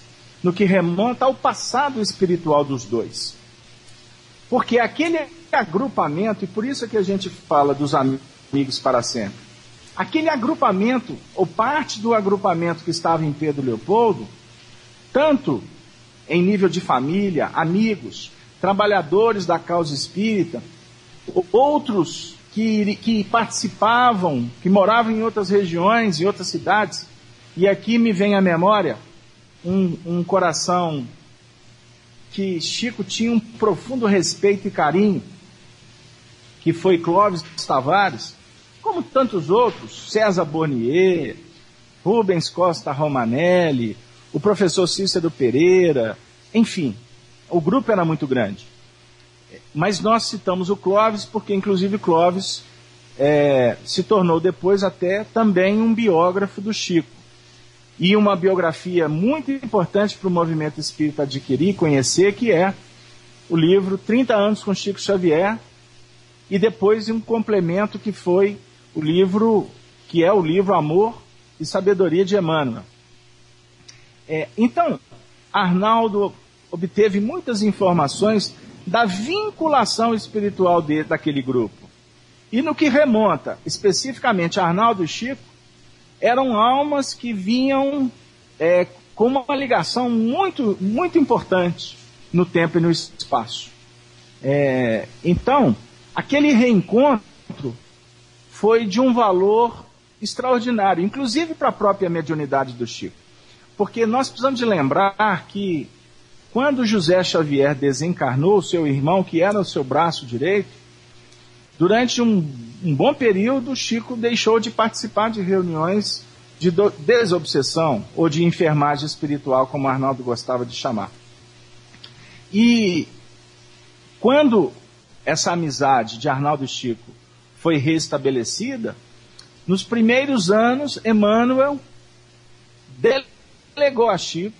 no que remonta ao passado espiritual dos dois. Porque aquele agrupamento, e por isso é que a gente fala dos amigos para sempre, aquele agrupamento, ou parte do agrupamento que estava em Pedro Leopoldo, tanto em nível de família, amigos, trabalhadores da causa espírita, outros que, que participavam, que moravam em outras regiões, em outras cidades, e aqui me vem à memória um, um coração que Chico tinha um profundo respeito e carinho, que foi Clóvis Tavares, como tantos outros, César Bornier, Rubens Costa Romanelli, o professor Cícero Pereira, enfim, o grupo era muito grande. Mas nós citamos o Clóvis porque, inclusive, Clóvis é, se tornou depois até também um biógrafo do Chico e uma biografia muito importante para o movimento espírita adquirir e conhecer, que é o livro 30 anos com Chico Xavier, e depois um complemento que foi o livro, que é o livro Amor e Sabedoria de Emmanuel. É, então, Arnaldo obteve muitas informações da vinculação espiritual de, daquele grupo. E no que remonta especificamente Arnaldo e Chico, eram almas que vinham é, com uma ligação muito, muito importante no tempo e no espaço. É, então, aquele reencontro foi de um valor extraordinário, inclusive para a própria mediunidade do Chico. Porque nós precisamos de lembrar que quando José Xavier desencarnou, seu irmão, que era o seu braço direito, durante um um bom período, Chico deixou de participar de reuniões de desobsessão ou de enfermagem espiritual, como Arnaldo gostava de chamar. E quando essa amizade de Arnaldo e Chico foi restabelecida, nos primeiros anos, Emmanuel delegou a Chico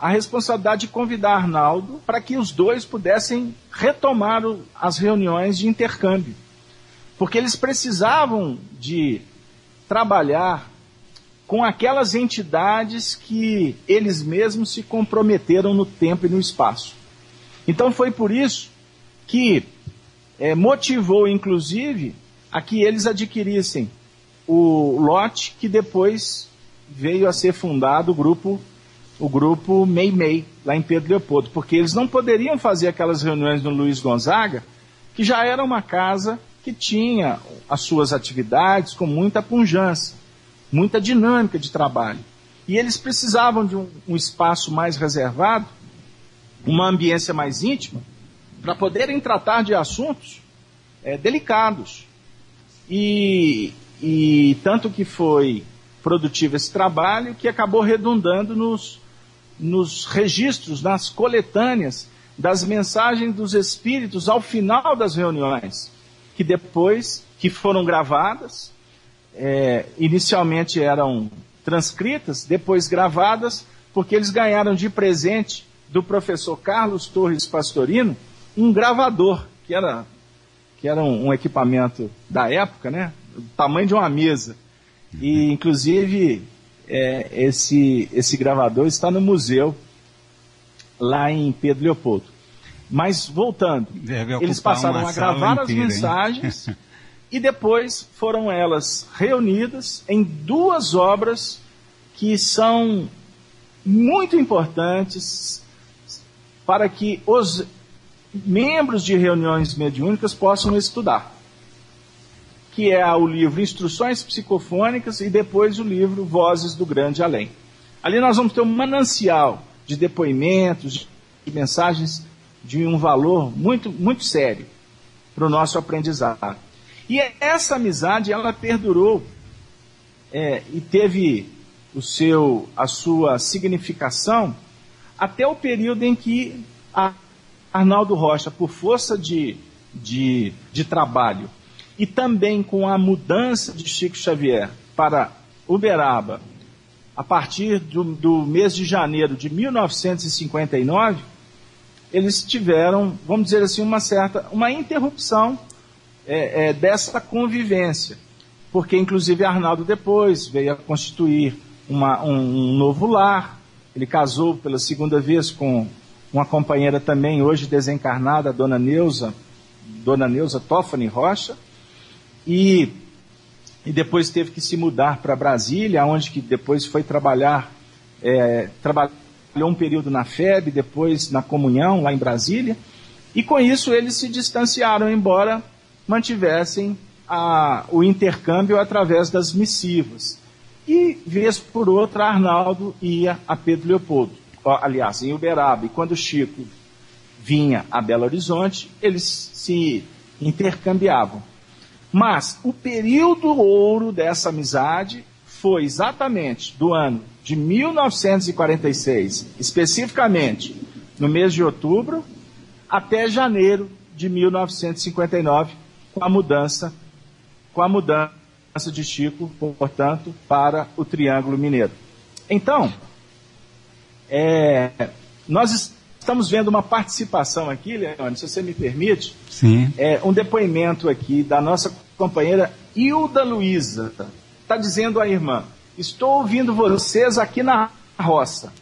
a responsabilidade de convidar Arnaldo para que os dois pudessem retomar o, as reuniões de intercâmbio. Porque eles precisavam de trabalhar com aquelas entidades que eles mesmos se comprometeram no tempo e no espaço. Então foi por isso que é, motivou, inclusive, a que eles adquirissem o lote que depois veio a ser fundado o grupo o grupo Meimei, lá em Pedro Leopoldo, porque eles não poderiam fazer aquelas reuniões no Luiz Gonzaga, que já era uma casa que tinha as suas atividades com muita punjância, muita dinâmica de trabalho. E eles precisavam de um, um espaço mais reservado, uma ambiência mais íntima, para poderem tratar de assuntos é, delicados. E, e tanto que foi produtivo esse trabalho que acabou redundando nos, nos registros, nas coletâneas das mensagens dos espíritos ao final das reuniões, que depois que foram gravadas, é, inicialmente eram transcritas, depois gravadas, porque eles ganharam de presente do professor Carlos Torres Pastorino um gravador, que era, que era um, um equipamento da época, né? Do tamanho de uma mesa. E, inclusive, é, esse, esse gravador está no museu lá em Pedro Leopoldo. Mas voltando, eles passaram a gravar inteira, as mensagens e depois foram elas reunidas em duas obras que são muito importantes para que os membros de reuniões mediúnicas possam estudar que é o livro Instruções Psicofônicas e depois o livro Vozes do Grande Além. Ali nós vamos ter um manancial de depoimentos, de mensagens de um valor muito, muito sério para o nosso aprendizado. E essa amizade, ela perdurou é, e teve o seu, a sua significação até o período em que Arnaldo Rocha, por força de, de, de trabalho, e também com a mudança de Chico Xavier para Uberaba, a partir do, do mês de janeiro de 1959, eles tiveram, vamos dizer assim, uma certa, uma interrupção é, é, dessa convivência, porque inclusive Arnaldo depois veio a constituir uma, um, um, novo lar, ele casou pela segunda vez com uma companheira também hoje desencarnada, a Dona Neuza, Dona Neuza Toffani Rocha, e, e depois teve que se mudar para Brasília, onde que depois foi trabalhar, é, trabalhou um período na FEB, depois na Comunhão, lá em Brasília, e com isso eles se distanciaram, embora mantivessem a, o intercâmbio através das missivas. E, vez por outra, Arnaldo ia a Pedro Leopoldo, aliás, em Uberaba. E quando Chico vinha a Belo Horizonte, eles se intercambiavam. Mas o período ouro dessa amizade foi exatamente do ano de 1946, especificamente no mês de outubro, até janeiro de 1959, com a mudança, com a mudança de Chico, portanto, para o Triângulo Mineiro. Então, é, nós estamos vendo uma participação aqui, Leone, se você me permite. Sim. É, um depoimento aqui da nossa companheira Hilda Luiza. Está dizendo a irmã: Estou ouvindo vocês aqui na roça.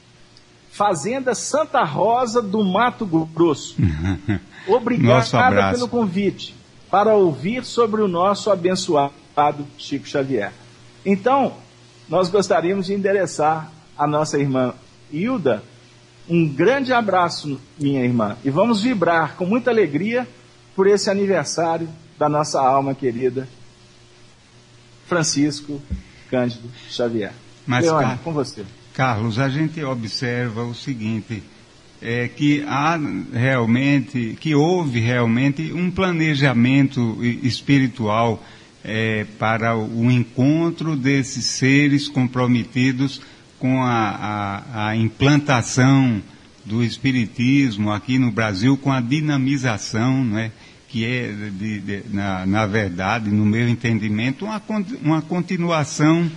Fazenda Santa Rosa do Mato Grosso. Obrigada pelo convite para ouvir sobre o nosso abençoado Chico Xavier. Então, nós gostaríamos de endereçar a nossa irmã Hilda um grande abraço, minha irmã, e vamos vibrar com muita alegria por esse aniversário da nossa alma querida, Francisco Cândido Xavier. Mas, Leone, com você. Carlos, a gente observa o seguinte, é que há realmente, que houve realmente um planejamento espiritual é, para o encontro desses seres comprometidos com a, a, a implantação do espiritismo aqui no Brasil, com a dinamização, né, que é, de, de, na, na, verdade, no meu entendimento, uma, uma continuação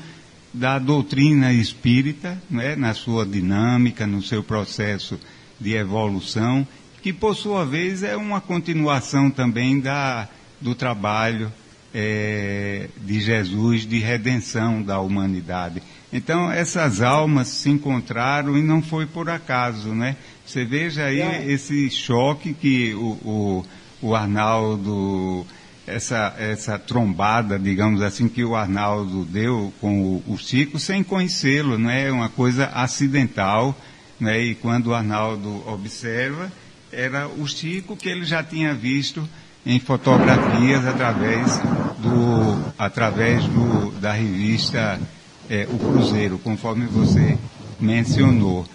da doutrina espírita, né, na sua dinâmica, no seu processo de evolução, que por sua vez é uma continuação também da, do trabalho é, de Jesus de redenção da humanidade. Então essas almas se encontraram e não foi por acaso, né? Você veja aí é. esse choque que o, o, o Arnaldo essa, essa trombada, digamos assim, que o Arnaldo deu com o, o Chico sem conhecê-lo, não é uma coisa acidental, né? E quando o Arnaldo observa, era o Chico que ele já tinha visto em fotografias através do através do, da revista é, O Cruzeiro, conforme você mencionou.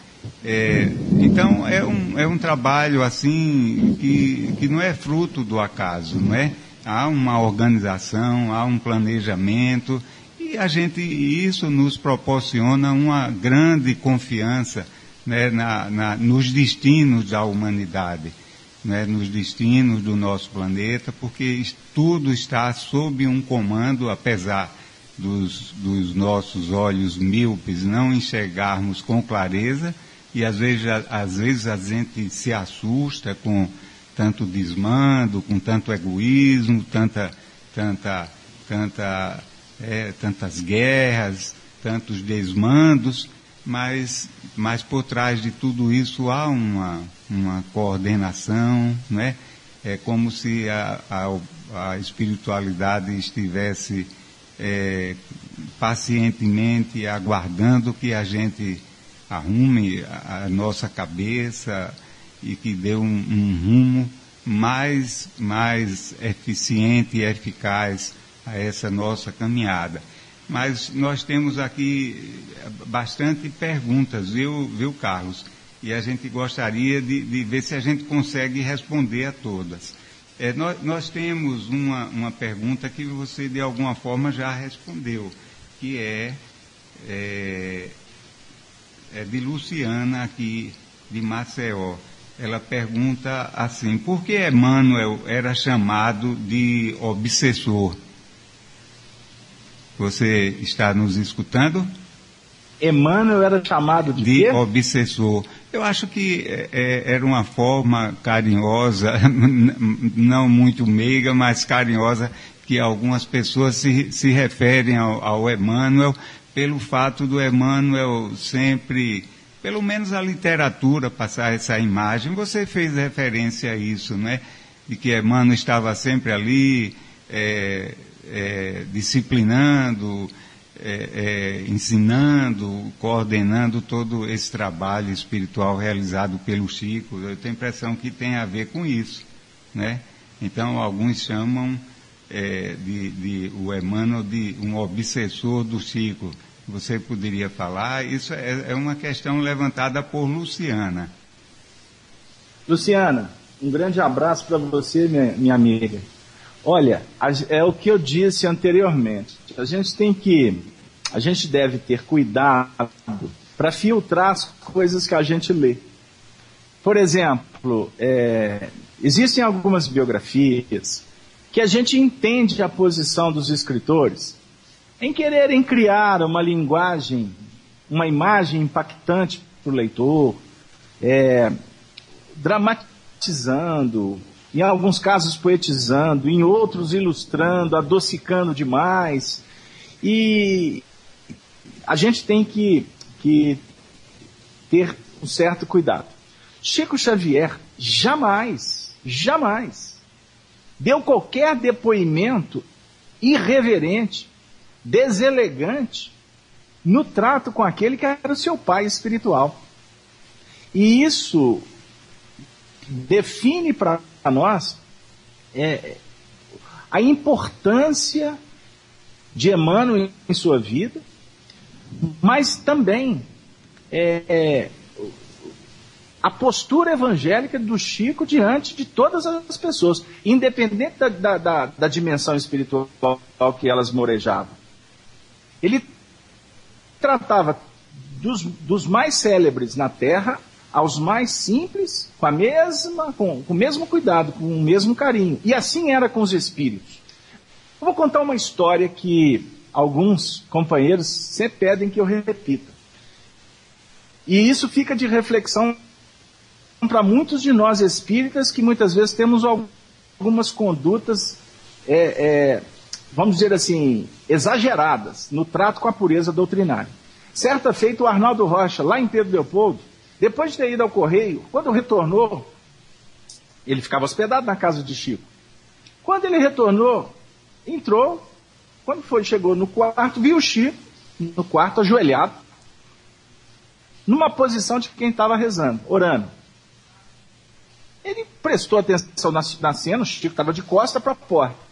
É, então é um, é um trabalho assim que, que não é fruto do acaso, não é? há uma organização, há um planejamento e a gente isso nos proporciona uma grande confiança né, na, na, nos destinos da humanidade, né, nos destinos do nosso planeta, porque tudo está sob um comando, apesar dos, dos nossos olhos míopes não enxergarmos com clareza e às vezes, às vezes a gente se assusta com tanto desmando, com tanto egoísmo, tanta, tanta, tanta, é, tantas guerras, tantos desmandos, mas, mas por trás de tudo isso há uma, uma coordenação, né? É como se a, a, a espiritualidade estivesse é, pacientemente aguardando que a gente arrume a, nossa cabeça, e que deu um, um rumo mais, mais eficiente e eficaz a essa nossa caminhada. Mas nós temos aqui bastante perguntas, viu, viu Carlos? E a gente gostaria de, de ver se a gente consegue responder a todas. É, nós, nós, temos uma, uma pergunta que você de alguma forma já respondeu, que é, é, é de Luciana aqui de Maceió ela pergunta assim: por que Emmanuel era chamado de obsessor? Você está nos escutando? Emmanuel era chamado de, de obsessor. Eu acho que é, é era uma forma carinhosa, não muito meiga, mas carinhosa, que algumas pessoas se, se referem ao, ao Emmanuel, pelo fato do Emmanuel sempre pelo menos a literatura passar essa imagem. Você fez referência a isso, né? De que Emmanuel estava sempre ali, é, é, disciplinando, é, é, ensinando, coordenando todo esse trabalho espiritual realizado pelo Chico. Eu tenho a impressão que tem a ver com isso, né? Então, alguns chamam é, de, de, o Emmanuel de um obsessor do Chico você poderia falar. Isso é, é uma questão levantada por Luciana. Luciana, um grande abraço para você, minha, minha, amiga. Olha, é o que eu disse anteriormente. A gente tem que, a gente deve ter cuidado para filtrar as coisas que a gente lê. Por exemplo, é, existem algumas biografias que a gente entende a posição dos escritores, em quererem criar uma linguagem, uma imagem impactante para o leitor, é, dramatizando, em alguns casos poetizando, em outros ilustrando, adocicando demais. E a gente tem que, que ter um certo cuidado. Chico Xavier jamais, jamais deu qualquer depoimento irreverente deselegante no trato com aquele que era o seu pai espiritual. E isso define para nós é, a importância de Emmanuel em sua vida, mas também é, é, a postura evangélica do Chico diante de todas as pessoas, independente da, da, da, da dimensão espiritual que elas morejavam. Ele tratava dos, dos mais célebres na Terra aos mais simples, com a mesma, com, com o mesmo cuidado, com o mesmo carinho. E assim era com os espíritos. Eu vou contar uma história que alguns companheiros sempre pedem que eu repita. E isso fica de reflexão para muitos de nós espíritas que muitas vezes temos algumas condutas, é, é, vamos dizer assim, exageradas no trato com a pureza doutrinária. Certa feita, o Arnaldo Rocha, lá em Pedro Leopoldo, depois de ter ido ao Correio, quando retornou, ele ficava hospedado na casa de Chico. Quando ele retornou, entrou, quando foi, chegou no quarto, viu o Chico no quarto ajoelhado, numa posição de quem estava rezando, orando. Ele prestou atenção na, na cena, o Chico estava de costa para a porta.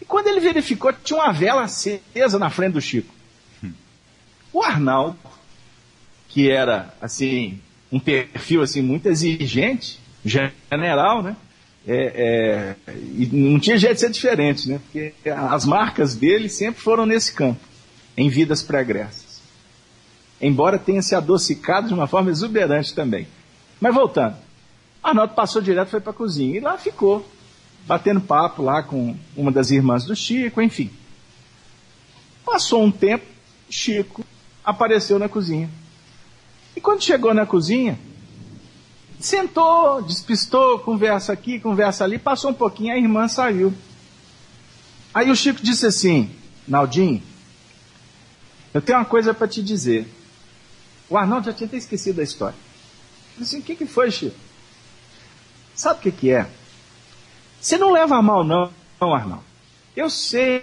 E quando ele verificou, tinha uma vela acesa na frente do Chico. O Arnaldo, que era assim um perfil assim muito exigente, general, né? É, é, e não tinha jeito de ser diferente, né? Porque as marcas dele sempre foram nesse campo, em vidas pregressas. Embora tenha se adocicado de uma forma exuberante também. Mas voltando, Arnaldo passou direto, foi para a cozinha e lá ficou, batendo papo lá com uma das irmãs do Chico, enfim. Passou um tempo, Chico apareceu na cozinha. E quando chegou na cozinha, sentou, despistou, conversa aqui, conversa ali, passou um pouquinho, a irmã saiu. Aí o Chico disse assim: Naldinho, eu tenho uma coisa para te dizer. O Arnaldo já tinha até esquecido da história. Eu disse o que, que foi, Chico? Sabe o que, que é? Você não leva a mal, não, não, Arnaldo. Eu sei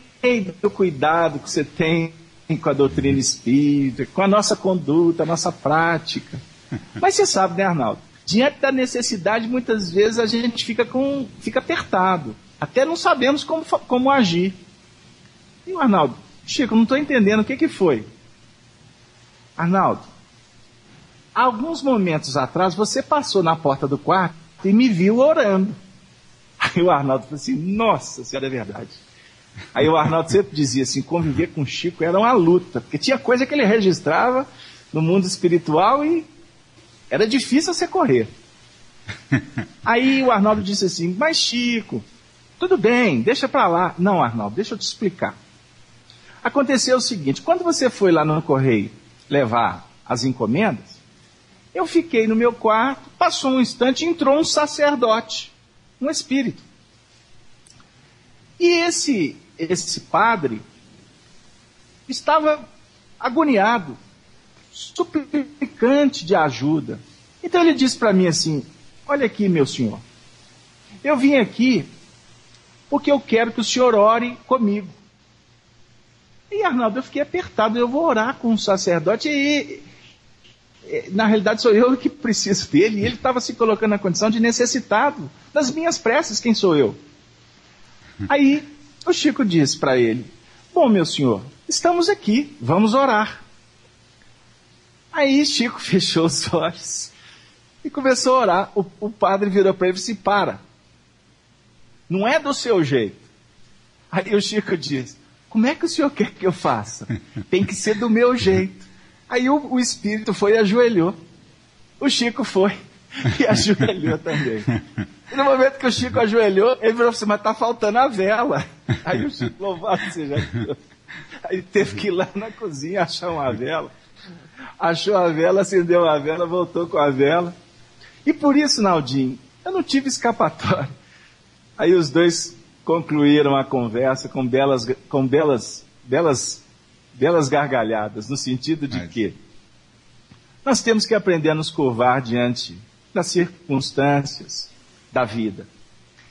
do cuidado que você tem com a doutrina espírita, com a nossa conduta, a nossa prática. Mas você sabe, né, Arnaldo? Diante da necessidade, muitas vezes a gente fica, com, fica apertado. Até não sabemos como, como agir. E o Arnaldo, Chico, não estou entendendo o que, que foi. Arnaldo, alguns momentos atrás você passou na porta do quarto e me viu orando. Aí o Arnaldo falou assim: Nossa Senhora, é verdade. Aí o Arnaldo sempre dizia assim: conviver com o Chico era uma luta, porque tinha coisa que ele registrava no mundo espiritual e era difícil você correr. Aí o Arnaldo disse assim: Mas Chico, tudo bem, deixa para lá. Não, Arnaldo, deixa eu te explicar. Aconteceu o seguinte: quando você foi lá no correio levar as encomendas, eu fiquei no meu quarto, passou um instante, entrou um sacerdote, um espírito. E esse, esse padre estava agoniado, suplicante de ajuda. Então ele disse para mim assim: Olha aqui, meu senhor, eu vim aqui porque eu quero que o senhor ore comigo. E Arnaldo, eu fiquei apertado, eu vou orar com o sacerdote. E na realidade sou eu que preciso dele, e ele estava se colocando na condição de necessitado das minhas preces, quem sou eu? Aí o Chico disse para ele: Bom, meu senhor, estamos aqui, vamos orar. Aí Chico fechou os olhos e começou a orar. O, o padre virou para ele e disse: Para, não é do seu jeito. Aí o Chico disse: Como é que o senhor quer que eu faça? Tem que ser do meu jeito. Aí o, o espírito foi e ajoelhou. O Chico foi e ajoelhou também. E no momento que o Chico ajoelhou, ele falou assim, mas tá faltando a vela. Aí o Chico, louvado seja Deus. Aí teve que ir lá na cozinha achar uma vela. Achou a vela, acendeu a vela, voltou com a vela. E por isso, Naldinho, eu não tive escapatória. Aí os dois concluíram a conversa com belas, com belas, belas belas gargalhadas, no sentido de que nós temos que aprender a nos curvar diante das circunstâncias da vida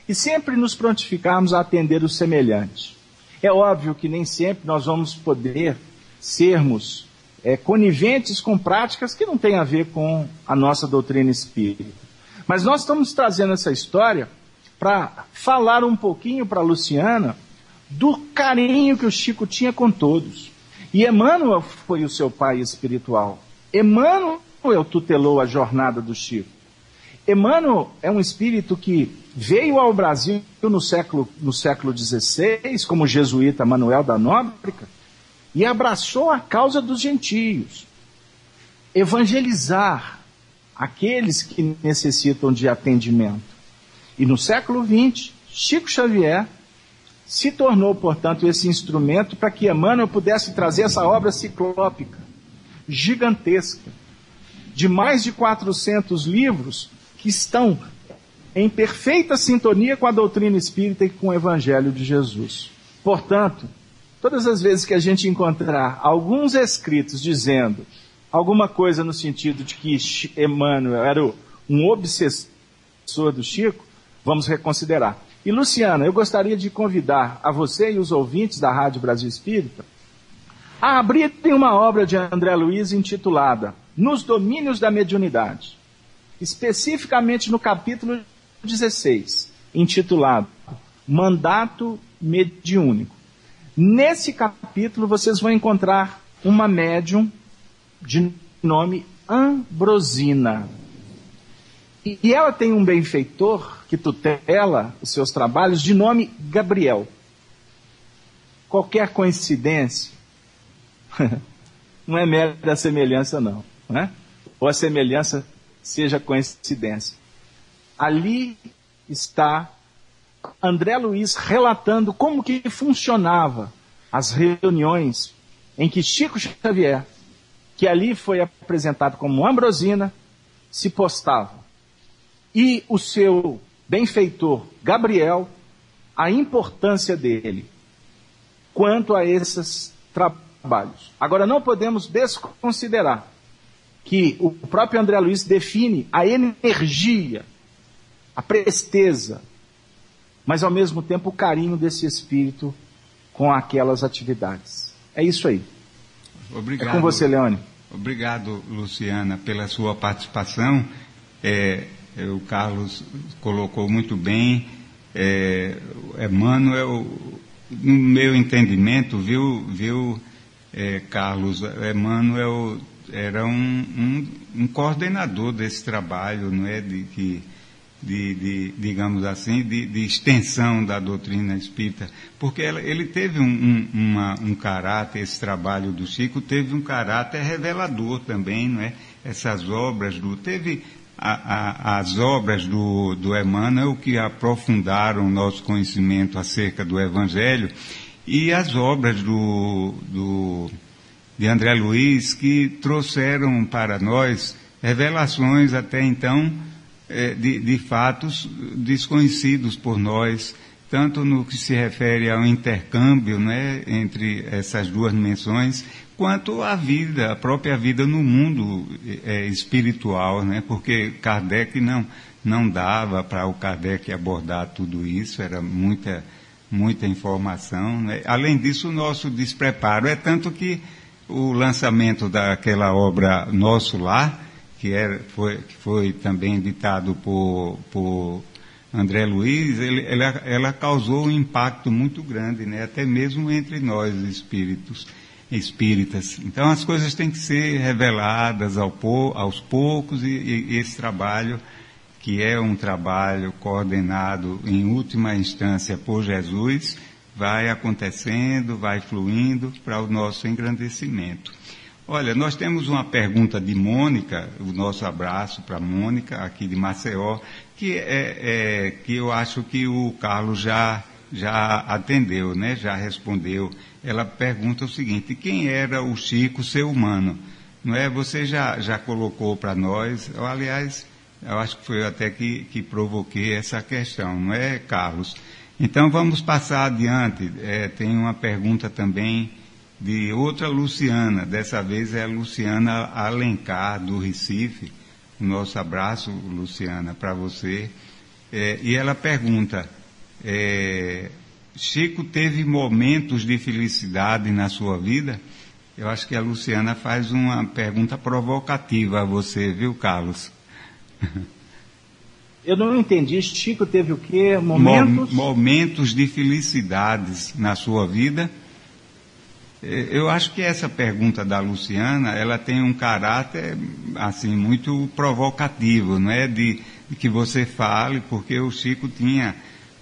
e sempre nos prontificarmos a atender o semelhante. É óbvio que nem sempre nós vamos poder sermos é, coniventes com práticas que não têm a ver com a nossa doutrina espírita. Mas nós estamos trazendo essa história para falar um pouquinho para Luciana do carinho que o Chico tinha com todos. E Emmanuel foi o seu pai espiritual. Emmanuel tutelou a jornada do Chico. Emmanuel é um espírito que veio ao Brasil no século, no século XVI, como jesuíta Manuel da Nóbrega, e abraçou a causa dos gentios. Evangelizar aqueles que necessitam de atendimento. E no século XX, Chico Xavier se tornou, portanto, esse instrumento para que Emmanuel pudesse trazer essa obra ciclópica, gigantesca, de mais de 400 livros estão em perfeita sintonia com a doutrina espírita e com o Evangelho de Jesus. Portanto, todas as vezes que a gente encontrar alguns escritos dizendo alguma coisa no sentido de que Emmanuel era um obsessor do Chico, vamos reconsiderar. E Luciana, eu gostaria de convidar a você e os ouvintes da Rádio Brasil Espírita a abrirem uma obra de André Luiz intitulada Nos Domínios da Mediunidade, especificamente no capítulo 16, intitulado Mandato Mediúnico. Nesse capítulo vocês vão encontrar uma médium de nome Ambrosina. E ela tem um benfeitor que tutela os seus trabalhos de nome Gabriel. Qualquer coincidência não é mera semelhança, não. Né? Ou a semelhança seja coincidência. Ali está André Luiz relatando como que funcionava as reuniões em que Chico Xavier, que ali foi apresentado como Ambrosina, se postava e o seu benfeitor Gabriel, a importância dele quanto a esses trabalhos. Agora, não podemos desconsiderar que o próprio André Luiz define a energia, a presteza, mas ao mesmo tempo o carinho desse espírito com aquelas atividades. É isso aí. Obrigado. É com você, Leone. Obrigado, Luciana, pela sua participação. É, é, o Carlos colocou muito bem. É, Emmanuel, no meu entendimento, viu, viu é, Carlos, Emmanuel era um, um, um, coordenador desse trabalho, não é? De, de, de, digamos assim, de, de, extensão da doutrina espírita, porque ela, ele teve um, uma, um caráter, esse trabalho do Chico teve um caráter revelador também, não é? Essas obras do teve a, a, as obras do, do Emmanuel que aprofundaram o nosso conhecimento acerca do Evangelho e as obras do, do, de André Luiz que trouxeram para nós revelações até então eh, de, de fatos desconhecidos por nós, tanto no que se refere ao intercâmbio né, entre essas duas dimensões, quanto à vida, a própria vida no mundo é, espiritual, né? porque Kardec não, não dava para o Kardec abordar tudo isso, era muita, muita informação. Né? Além disso, o nosso despreparo é tanto que o lançamento daquela obra Nosso Lar, que, era, foi, que foi também ditado por, por André Luiz, ele, ela, ela causou um impacto muito grande, né? até mesmo entre nós espíritos espíritas. Então as coisas têm que ser reveladas ao, aos poucos e, e, esse trabalho, que é um trabalho coordenado em última instância por Jesus, vai acontecendo, vai fluindo para o nosso engrandecimento. Olha, nós temos uma pergunta de Mônica, o nosso abraço para Mônica, aqui de Maceió, que, é, é, que eu acho que o Carlos já, já atendeu, né? já respondeu ela pergunta o seguinte: quem era o Chico, ser humano? Não é? Você já, já colocou para nós, aliás, eu acho que foi até que, que provoquei essa questão, não é, Carlos? Então vamos passar adiante. É, tem uma pergunta também de outra Luciana, dessa vez é a Luciana Alencar, do Recife. Nosso abraço, Luciana, para você. É, e ela pergunta: é, Chico teve momentos de felicidade na sua vida? Eu acho que a Luciana faz uma pergunta provocativa a você, viu, Carlos? Eu não entendi. Chico teve o quê? Momentos? Momentos de felicidades na sua vida. É, eu acho que essa pergunta da Luciana, ela tem um caráter, assim, muito provocativo, não é? De, de que você fale, porque o Chico tinha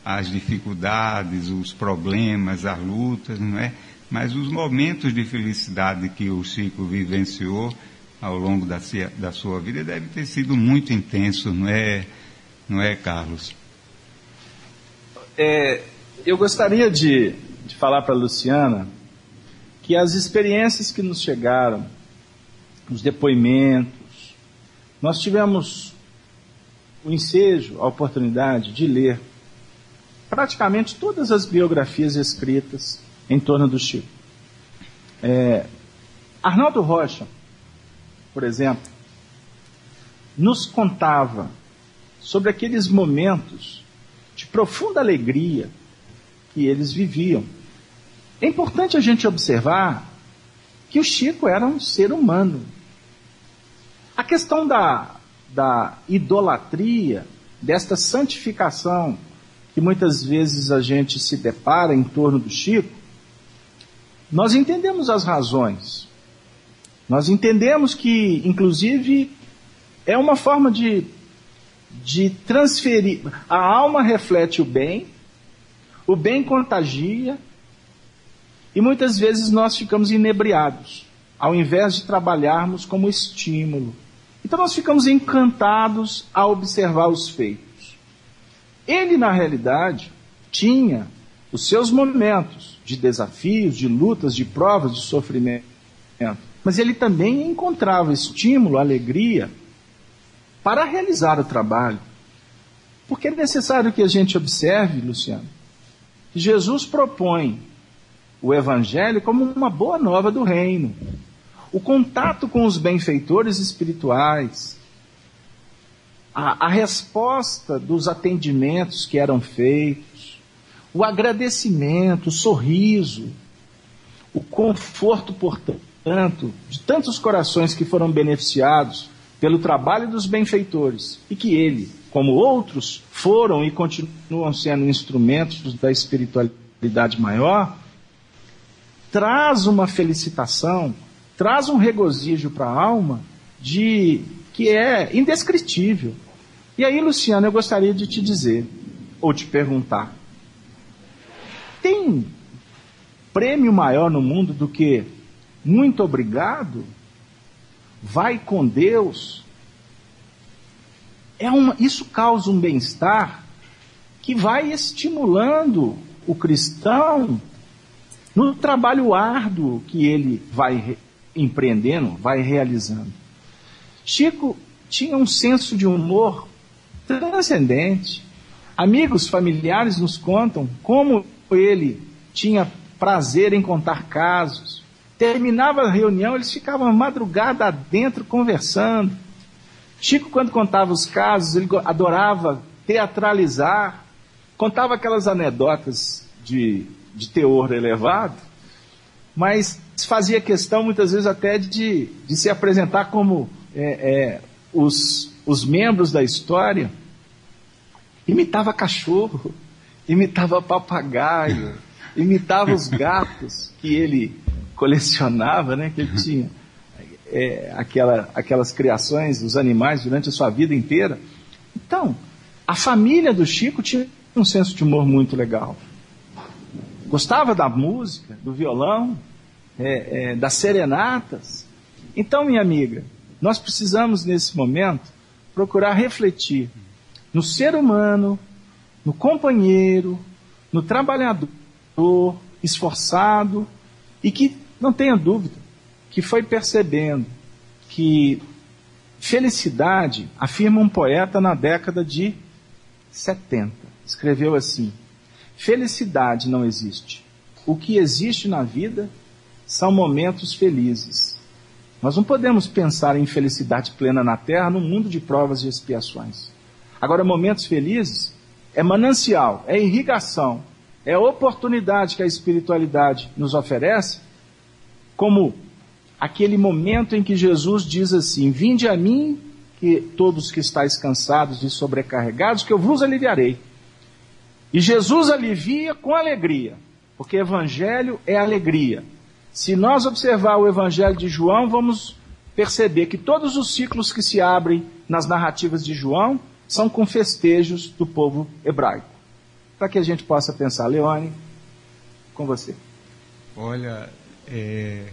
as dificuldades, os problemas, as lutas, não é? Mas os momentos de felicidade que o Chico vivenciou ao longo da, da sua vida deve ter sido muito intenso, não é, não é, Carlos? É, Eu gostaria de, de falar para a Luciana que as experiências que nos chegaram, os depoimentos, nós tivemos o ensejo, a oportunidade de ler praticamente todas as biografias escritas em torno do Chico. É, Arnaldo Rocha, por exemplo, nos contava sobre aqueles momentos de profunda alegria que eles viviam. É importante a gente observar que o Chico era um ser humano. A questão da, da idolatria, desta santificação que muitas vezes a gente se depara em torno do Chico, nós entendemos as razões. Nós entendemos que, inclusive, é uma forma de, de transferir. A alma reflete o bem, o bem contagia, e muitas vezes nós ficamos inebriados, ao invés de trabalharmos como estímulo. Então nós ficamos encantados a observar os feitos. Ele, na realidade, tinha os seus momentos de desafios, de lutas, de provas, de sofrimento. Mas ele também encontrava estímulo, alegria para realizar o trabalho. Porque é necessário que a gente observe, Luciano, que Jesus propõe o Evangelho como uma boa nova do reino. O contato com os benfeitores espirituais, a, a resposta dos atendimentos que eram feitos, o agradecimento, o sorriso, o conforto, portanto, de tantos corações que foram beneficiados pelo trabalho dos benfeitores e que ele, como outros, foram e continuam sendo instrumentos da espiritualidade maior, traz uma felicitação, traz um regozijo para a alma de que é indescritível. E aí, Luciano, eu gostaria de te dizer ou te perguntar: tem prêmio maior no mundo do que muito obrigado? Vai com Deus, é uma, isso causa um bem-estar que vai estimulando o cristão no trabalho árduo que ele vai empreendendo, vai realizando. Chico tinha um senso de humor transcendente. Amigos, familiares nos contam como ele tinha prazer em contar casos, Terminava a reunião, eles ficavam madrugada dentro conversando. Chico, quando contava os casos, ele adorava teatralizar, contava aquelas anedotas de, de teor elevado, mas fazia questão muitas vezes até de, de se apresentar como é, é, os, os membros da história. Imitava cachorro, imitava papagaio, imitava os gatos que ele colecionava, né, que ele tinha é, aquela, aquelas criações dos animais durante a sua vida inteira. Então, a família do Chico tinha um senso de humor muito legal. Gostava da música, do violão, é, é, das serenatas. Então, minha amiga, nós precisamos nesse momento procurar refletir no ser humano, no companheiro, no trabalhador esforçado e que não tenha dúvida que foi percebendo que felicidade, afirma um poeta na década de 70, escreveu assim: felicidade não existe. O que existe na vida são momentos felizes. Nós não podemos pensar em felicidade plena na Terra num mundo de provas e expiações. Agora, momentos felizes é manancial, é irrigação, é oportunidade que a espiritualidade nos oferece como aquele momento em que Jesus diz assim: Vinde a mim, que todos que estáis cansados e sobrecarregados, que eu vos aliviarei. E Jesus alivia com alegria, porque evangelho é alegria. Se nós observar o evangelho de João, vamos perceber que todos os ciclos que se abrem nas narrativas de João são com festejos do povo hebraico. Para que a gente possa pensar, Leone, com você. Olha, é,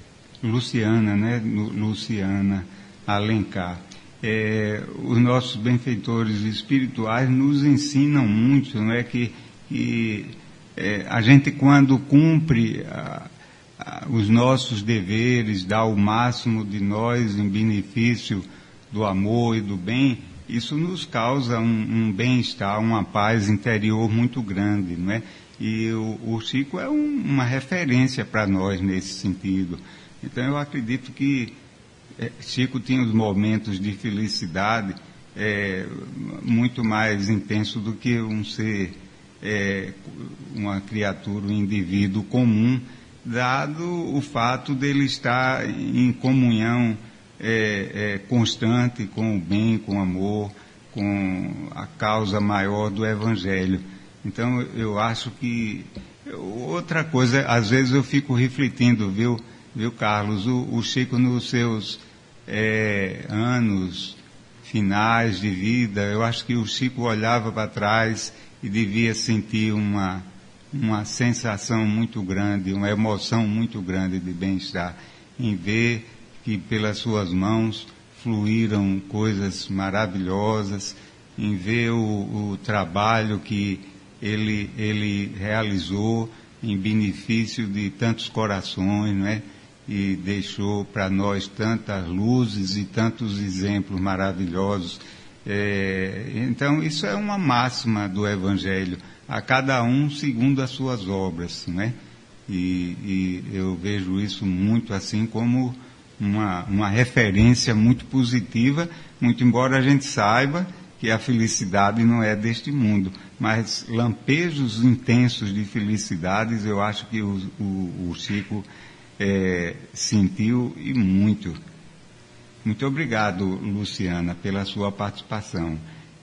Luciana, né? Luciana Alencar. É, os nossos benfeitores espirituais nos ensinam muito, não é que, que é, a gente quando cumpre a, a, os nossos deveres, dá o máximo de nós em benefício do amor e do bem, isso nos causa um, um bem-estar, uma paz interior muito grande, não é? E o, o Chico é um, uma referência para nós nesse sentido. Então eu acredito que é, Chico tinha os momentos de felicidade é, muito mais intenso do que um ser, é, uma criatura, um indivíduo comum, dado o fato dele estar em comunhão é, é, constante com o bem, com o amor, com a causa maior do Evangelho. Então, eu acho que. Outra coisa, às vezes eu fico refletindo, viu, viu Carlos? O, o Chico, nos seus é, anos finais de vida, eu acho que o Chico olhava para trás e devia sentir uma, uma sensação muito grande, uma emoção muito grande de bem-estar em ver que pelas suas mãos fluíram coisas maravilhosas, em ver o, o trabalho que ele, ele realizou em benefício de tantos corações, não é? E deixou para nós tantas luzes e tantos exemplos maravilhosos. É, então, isso é uma máxima do Evangelho, a cada um segundo as suas obras, não é? E, e eu vejo isso muito assim como uma, uma referência muito positiva, muito embora a gente saiba que a felicidade não é deste mundo, mas lampejos intensos de felicidades eu acho que o, o, o Chico é, sentiu e muito. Muito obrigado, Luciana, pela sua participação.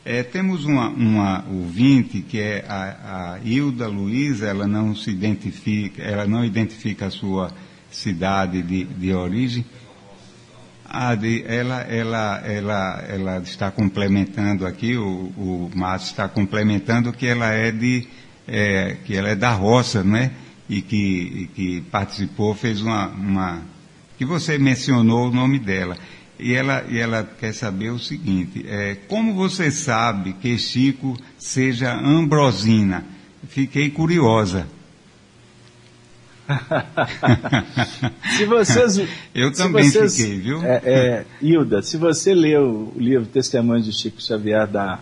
É, temos uma, uma ouvinte que é a, a Hilda Luiz, ela não se identifica, ela não identifica a sua cidade de, de origem, de, ela, ela, ela, ela está complementando aqui, o, o Márcio está complementando que ela é de, é, que ela é da roça, não é? E que, e que participou, fez uma, uma, que você mencionou o nome dela. E ela, e ela quer saber o seguinte, é, como você sabe que Chico seja Ambrosina? Fiquei curiosa. se vocês, Eu também vocês, fiquei, viu? É, é, Hilda, se você leu o livro Testemunhos de Chico Xavier da,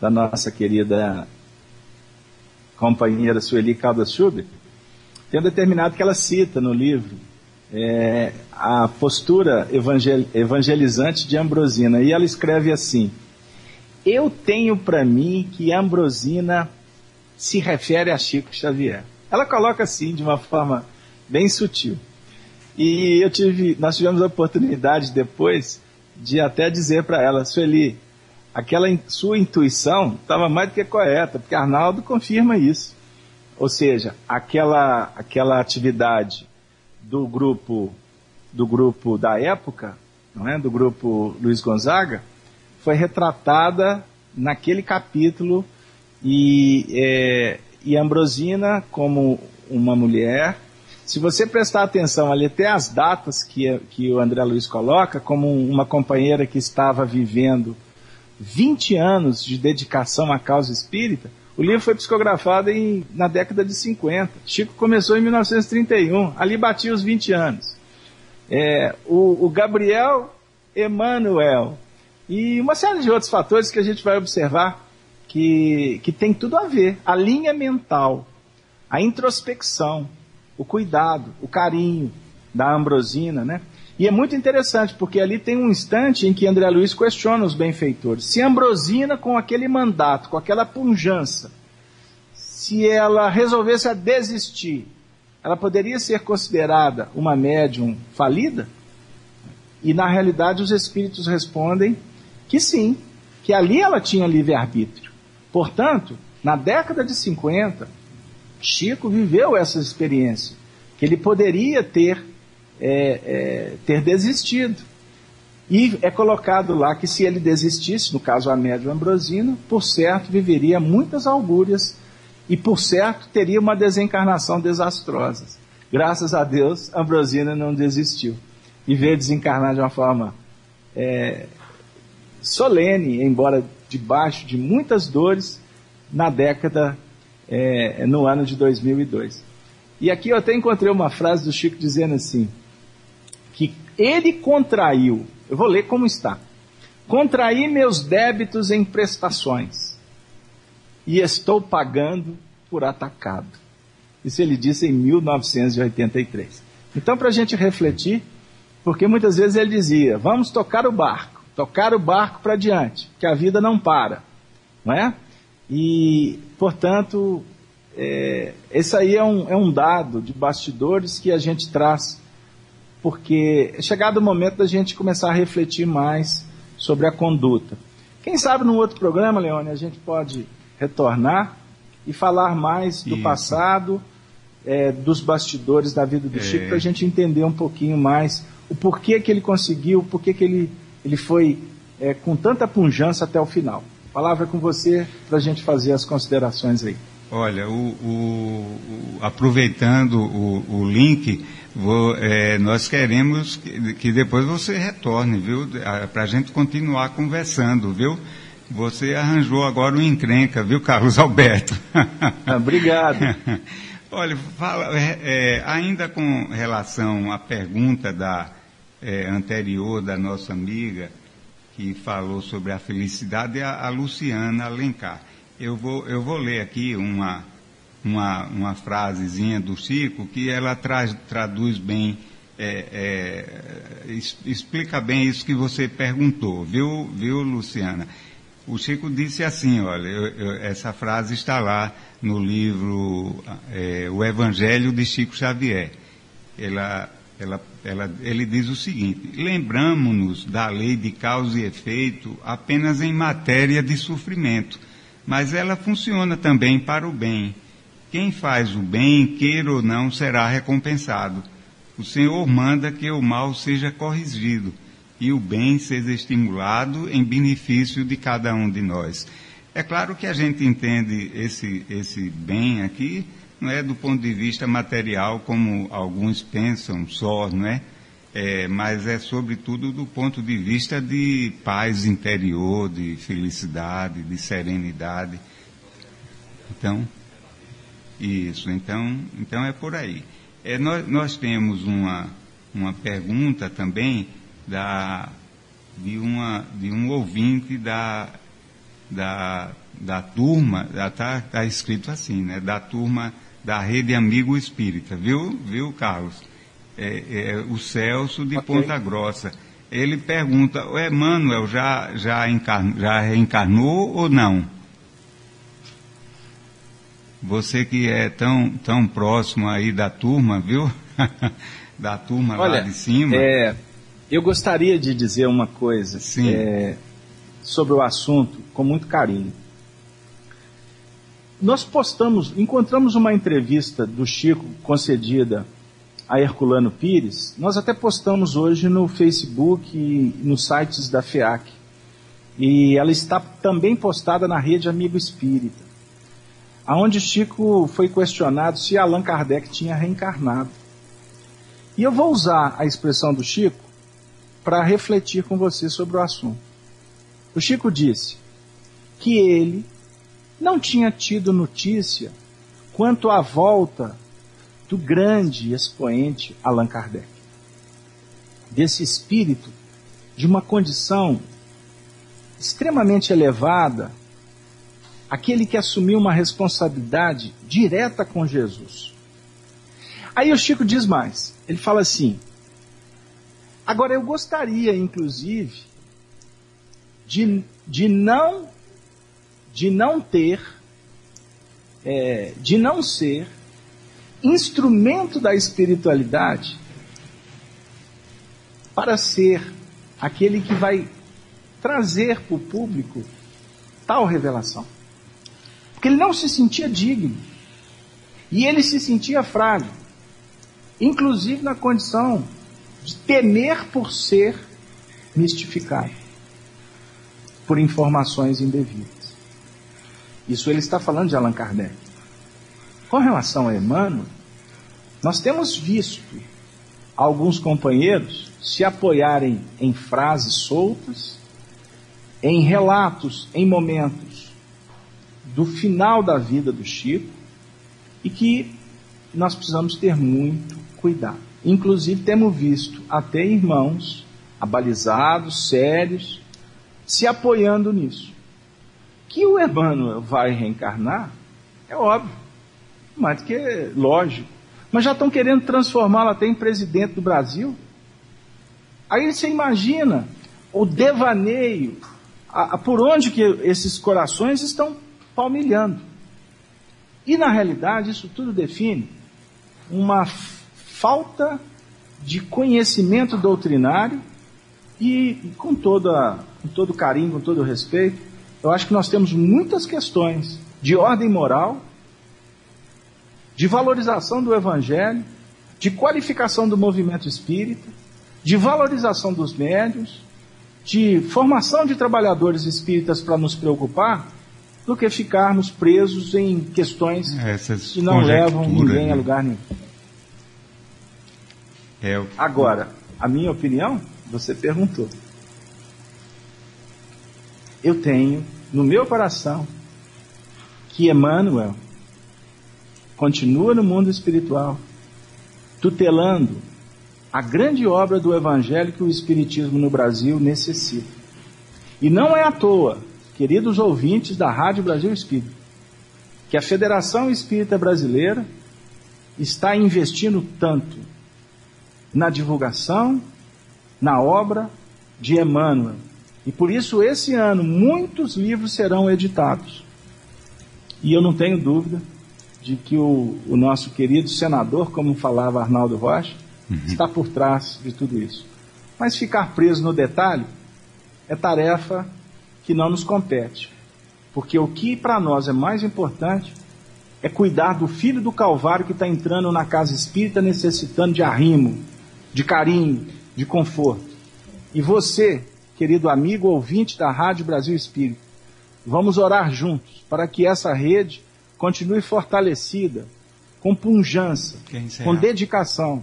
da nossa querida companheira Sueli Caldas Schubert, tem um determinado que ela cita no livro é, a postura evangel, evangelizante de Ambrosina. E ela escreve assim: Eu tenho para mim que Ambrosina se refere a Chico Xavier. Ela coloca assim, de uma forma bem sutil. E eu tive, nós tivemos a oportunidade depois de até dizer para ela, Sueli, aquela in, sua intuição estava mais do que correta, porque Arnaldo confirma isso. Ou seja, aquela, aquela atividade do grupo do grupo da época, não é, do grupo Luiz Gonzaga, foi retratada naquele capítulo e é, e Ambrosina como uma mulher. Se você prestar atenção ali, até as datas que, que o André Luiz coloca, como uma companheira que estava vivendo 20 anos de dedicação à causa espírita, o livro foi psicografado em, na década de 50. Chico começou em 1931, ali batia os 20 anos. É, o, o Gabriel Emanuel e uma série de outros fatores que a gente vai observar que, que tem tudo a ver. A linha mental, a introspecção, o cuidado, o carinho da Ambrosina, né? E é muito interessante, porque ali tem um instante em que André Luiz questiona os benfeitores. Se Ambrosina, com aquele mandato, com aquela punjança, se ela resolvesse a desistir, ela poderia ser considerada uma médium falida? E na realidade os espíritos respondem que sim, que ali ela tinha livre-arbítrio. Portanto, na década de 50, Chico viveu essa experiência, que ele poderia ter, é, é, ter desistido. E é colocado lá que se ele desistisse, no caso a médio Ambrosino, por certo viveria muitas augúrias e por certo teria uma desencarnação desastrosa. Graças a Deus, Ambrosina não desistiu e veio desencarnar de uma forma é, solene, embora debaixo de muitas dores na década é, no ano de 2002. E aqui eu até encontrei uma frase do Chico dizendo assim: que ele contraiu, eu vou ler como está. Contraí meus débitos em prestações e estou pagando por atacado. Isso ele disse em 1983. Então, para a gente refletir, porque muitas vezes ele dizia: vamos tocar o barco, tocar o barco para diante, que a vida não para, não é? E, portanto, é, esse aí é um, é um dado de bastidores que a gente traz, porque é chegado o momento da gente começar a refletir mais sobre a conduta. Quem sabe num outro programa, Leone, a gente pode retornar e falar mais do Isso. passado, é, dos bastidores da vida do é. Chico, para a gente entender um pouquinho mais o porquê que ele conseguiu, o porquê que ele, ele foi é, com tanta punjança até o final. A palavra é com você para a gente fazer as considerações aí. Olha, o, o, o, aproveitando o, link, vou, é, nós queremos que, que, depois você retorne, viu? Para a gente continuar conversando, viu? Você arranjou agora um encrenca, viu, Carlos Alberto? Ah, obrigado. Olha, fala, é, é, ainda com relação à pergunta da, é, anterior da nossa amiga, que falou sobre a felicidade, a, a Luciana Alencar. Eu vou, eu vou ler aqui uma, uma, uma frasezinha do Chico que ela traz, traduz bem, é, é, explica bem isso que você perguntou, viu, viu, Luciana? O Chico disse assim, olha, eu, eu, essa frase está lá no livro é, O Evangelho de Chico Xavier. Ela, ela, ela, ele diz o seguinte: lembramos-nos da lei de causa e efeito apenas em matéria de sofrimento, mas ela funciona também para o bem. Quem faz o bem, queira ou não, será recompensado. O Senhor manda que o mal seja corrigido e o bem seja estimulado em benefício de cada um de nós. É claro que a gente entende esse, esse bem aqui, não é do ponto de vista material, como alguns pensam só, não é? é mas é sobretudo do ponto de vista de paz interior, de felicidade, de serenidade. Então, isso, então, então é por aí. É, nós, nós temos uma, uma pergunta também da, de, uma, de um ouvinte da, da, da turma, está tá escrito assim, né? Da turma da Rede Amigo Espírita, viu, viu Carlos? É, é, o Celso de okay. Ponta Grossa. Ele pergunta, o Emmanuel já, já, encarnou, já reencarnou ou não? Você que é tão, tão próximo aí da turma, viu? da turma Olha, lá de cima. É, eu gostaria de dizer uma coisa é, sobre o assunto com muito carinho. Nós postamos, encontramos uma entrevista do Chico concedida a Herculano Pires. Nós até postamos hoje no Facebook e nos sites da FEAC. E ela está também postada na rede Amigo Espírita, aonde Chico foi questionado se Allan Kardec tinha reencarnado. E eu vou usar a expressão do Chico para refletir com você sobre o assunto. O Chico disse que ele não tinha tido notícia quanto à volta do grande expoente Allan Kardec. Desse espírito de uma condição extremamente elevada, aquele que assumiu uma responsabilidade direta com Jesus. Aí o Chico diz mais, ele fala assim: Agora, eu gostaria, inclusive, de, de, não, de não ter, é, de não ser instrumento da espiritualidade para ser aquele que vai trazer para o público tal revelação. Porque ele não se sentia digno. E ele se sentia frágil. Inclusive na condição de temer por ser mistificado por informações indevidas. Isso ele está falando de Allan Kardec. Com relação a Emmanuel, nós temos visto alguns companheiros se apoiarem em frases soltas, em relatos, em momentos do final da vida do Chico e que nós precisamos ter muito cuidado. Inclusive, temos visto até irmãos abalizados, sérios, se apoiando nisso. Que o Emmanuel vai reencarnar é óbvio, mais que lógico. Mas já estão querendo transformá-lo até em presidente do Brasil. Aí você imagina o devaneio, a, a, por onde que esses corações estão palmilhando. E na realidade isso tudo define uma falta de conhecimento doutrinário e com, toda, com todo carinho, com todo respeito, eu acho que nós temos muitas questões de ordem moral, de valorização do evangelho, de qualificação do movimento espírita, de valorização dos médios, de formação de trabalhadores espíritas para nos preocupar, do que ficarmos presos em questões Essas que não levam ninguém né? a lugar nenhum. É, Agora, a minha opinião, você perguntou. Eu tenho no meu coração que Emmanuel continua no mundo espiritual, tutelando a grande obra do Evangelho que o Espiritismo no Brasil necessita. E não é à toa, queridos ouvintes da Rádio Brasil Espírita, que a Federação Espírita Brasileira está investindo tanto na divulgação, na obra de Emmanuel. E por isso, esse ano, muitos livros serão editados. E eu não tenho dúvida de que o, o nosso querido senador, como falava Arnaldo Rocha, uhum. está por trás de tudo isso. Mas ficar preso no detalhe é tarefa que não nos compete. Porque o que para nós é mais importante é cuidar do filho do Calvário que está entrando na casa espírita necessitando de arrimo, de carinho, de conforto. E você, querido amigo ouvinte da Rádio Brasil Espírita, vamos orar juntos para que essa rede continue fortalecida, com punjança, com dedicação,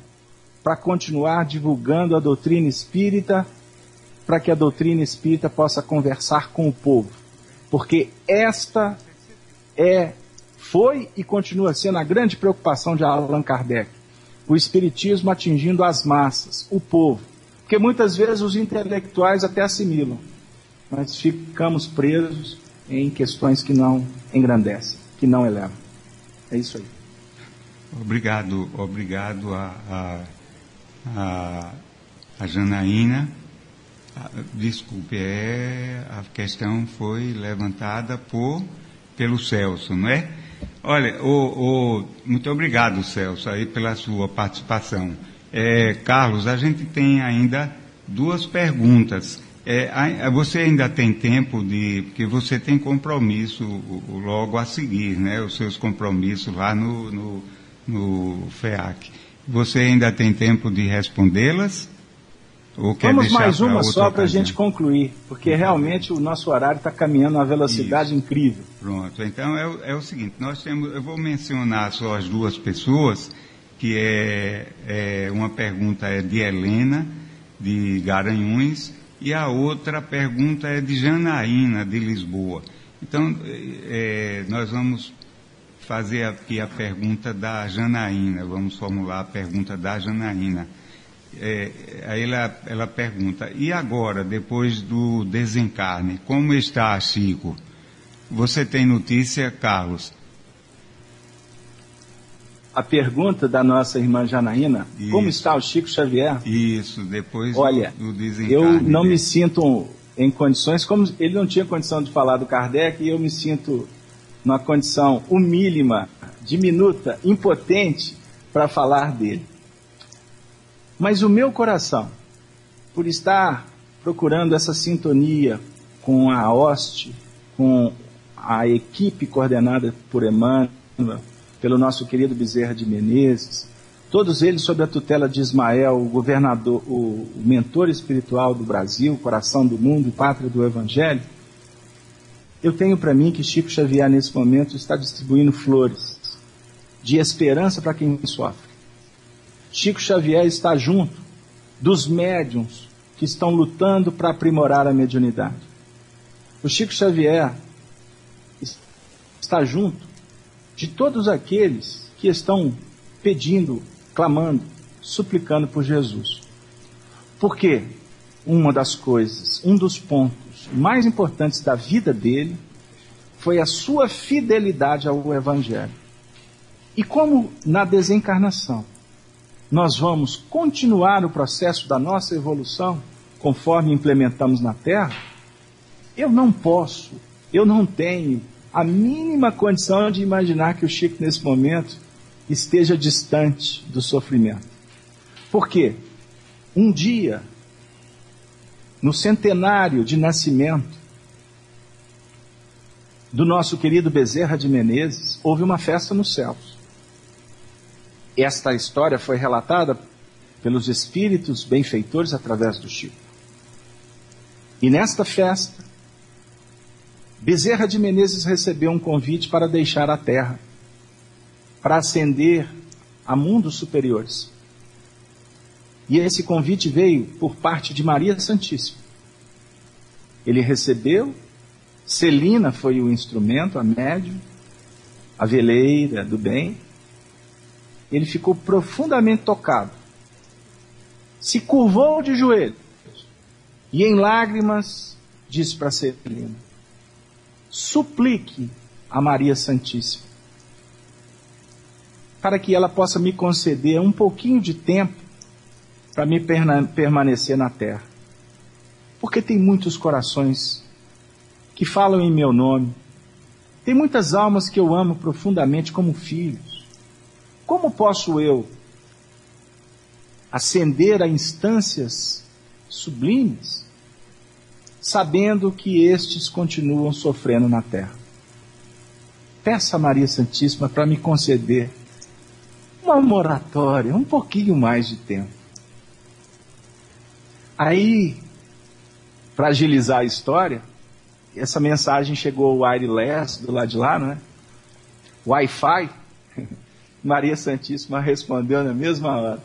para continuar divulgando a doutrina espírita, para que a doutrina espírita possa conversar com o povo. Porque esta é, foi e continua sendo a grande preocupação de Allan Kardec o Espiritismo atingindo as massas, o povo. Porque muitas vezes os intelectuais até assimilam, mas ficamos presos em questões que não engrandecem, que não elevam. É isso aí. Obrigado, obrigado a, a, a, a Janaína. Desculpe, é, a questão foi levantada por, pelo Celso, não é? Olha, o, o, muito obrigado, Celso, aí pela sua participação. É, Carlos, a gente tem ainda duas perguntas. É, você ainda tem tempo de. Porque você tem compromisso logo a seguir, né? Os seus compromissos lá no, no, no FEAC. Você ainda tem tempo de respondê-las? Vamos mais uma só para a gente concluir, porque realmente o nosso horário está caminhando a uma velocidade Isso. incrível. Pronto, então é, é, o seguinte, nós temos, eu vou mencionar só as duas pessoas, que é, é uma pergunta é de Helena, de Garanhuns, e a outra pergunta é de Janaína, de Lisboa. Então, é, nós vamos fazer aqui a pergunta da Janaína, vamos formular a pergunta da Janaína é, aí ela, ela pergunta, e agora, depois do desencarne, como está Chico? Você tem notícia, Carlos? A pergunta da nossa irmã Janaína, Isso. como está o Chico Xavier? Isso, depois Olha, do, do. Eu não dele. me sinto em condições, como ele não tinha condição de falar do Kardec, eu me sinto numa condição humílima, diminuta, impotente para falar dele. Mas o meu coração, por estar procurando essa sintonia com a hoste, com a equipe coordenada por Emmanuel, pelo nosso querido Bezerra de Menezes, todos eles sob a tutela de Ismael, o governador, o mentor espiritual do Brasil, coração do mundo, pátria do Evangelho, eu tenho para mim que Chico Xavier, nesse momento, está distribuindo flores de esperança para quem sofre. Chico Xavier está junto dos médiums que estão lutando para aprimorar a mediunidade. O Chico Xavier está junto de todos aqueles que estão pedindo, clamando, suplicando por Jesus. Porque uma das coisas, um dos pontos mais importantes da vida dele foi a sua fidelidade ao Evangelho. E como na desencarnação nós vamos continuar o processo da nossa evolução conforme implementamos na Terra, eu não posso, eu não tenho a mínima condição de imaginar que o Chico, nesse momento, esteja distante do sofrimento. Por quê? Um dia, no centenário de nascimento do nosso querido Bezerra de Menezes, houve uma festa nos céus. Esta história foi relatada pelos espíritos benfeitores através do Chico. E nesta festa, Bezerra de Menezes recebeu um convite para deixar a terra, para ascender a mundos superiores. E esse convite veio por parte de Maria Santíssima. Ele recebeu, Celina foi o instrumento, a médium, a veleira do bem. Ele ficou profundamente tocado. Se curvou de joelhos e em lágrimas disse para Celina: suplique a Maria Santíssima para que ela possa me conceder um pouquinho de tempo para me permanecer na terra. Porque tem muitos corações que falam em meu nome, tem muitas almas que eu amo profundamente como filhos. Como posso eu ascender a instâncias sublimes sabendo que estes continuam sofrendo na terra. Peça a Maria Santíssima para me conceder uma moratória, um pouquinho mais de tempo. Aí, para agilizar a história, essa mensagem chegou wireless do lado de lá, né? Wi-Fi. Maria Santíssima respondeu na mesma hora,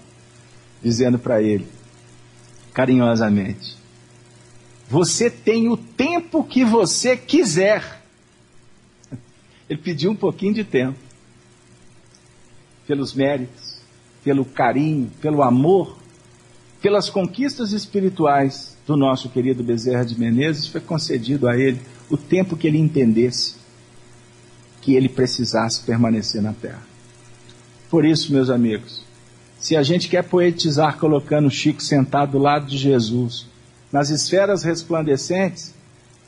dizendo para ele, carinhosamente: você tem o tempo que você quiser. Ele pediu um pouquinho de tempo. Pelos méritos, pelo carinho, pelo amor, pelas conquistas espirituais do nosso querido Bezerra de Menezes, foi concedido a ele o tempo que ele entendesse que ele precisasse permanecer na terra. Por isso, meus amigos, se a gente quer poetizar colocando Chico sentado do lado de Jesus, nas esferas resplandecentes,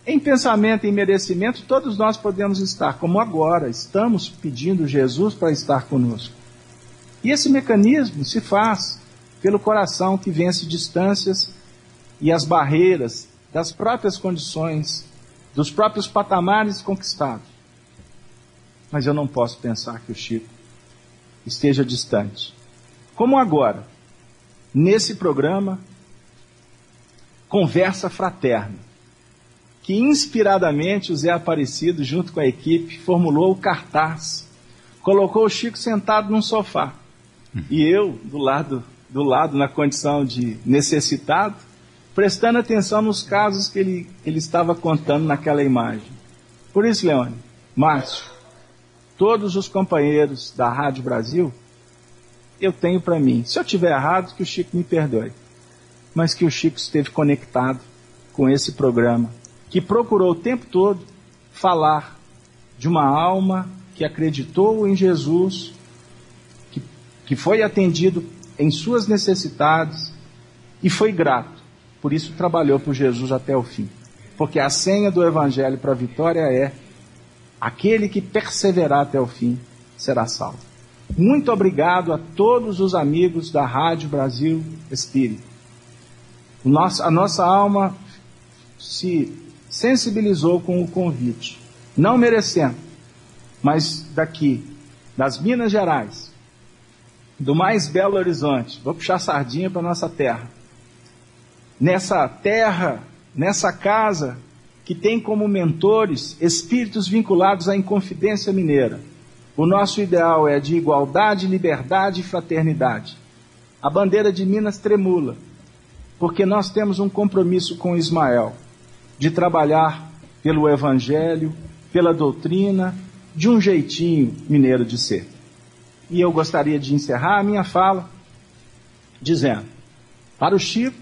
em pensamento e merecimento, todos nós podemos estar, como agora, estamos pedindo Jesus para estar conosco. E esse mecanismo se faz pelo coração que vence distâncias e as barreiras das próprias condições, dos próprios patamares conquistados. Mas eu não posso pensar que o Chico esteja distante. Como agora, nesse programa, Conversa Fraterna, que inspiradamente o Zé Aparecido, junto com a equipe, formulou o cartaz, colocou o Chico sentado num sofá. E eu do lado, do lado na condição de necessitado, prestando atenção nos casos que ele, ele estava contando naquela imagem. Por isso, Leone, Márcio, todos os companheiros da Rádio Brasil, eu tenho para mim, se eu tiver errado, que o Chico me perdoe mas que o Chico esteve conectado com esse programa, que procurou o tempo todo falar de uma alma que acreditou em Jesus, que, que foi atendido em suas necessidades e foi grato. Por isso trabalhou por Jesus até o fim. Porque a senha do Evangelho para a vitória é: aquele que perseverar até o fim será salvo. Muito obrigado a todos os amigos da Rádio Brasil Espírita nosso, a nossa alma se sensibilizou com o convite, não merecendo, mas daqui, das Minas Gerais, do mais belo horizonte, vou puxar sardinha para nossa terra. Nessa terra, nessa casa que tem como mentores espíritos vinculados à Inconfidência Mineira. O nosso ideal é de igualdade, liberdade e fraternidade. A bandeira de Minas tremula porque nós temos um compromisso com Ismael de trabalhar pelo Evangelho, pela doutrina de um jeitinho mineiro de ser. E eu gostaria de encerrar a minha fala dizendo: para o Chico,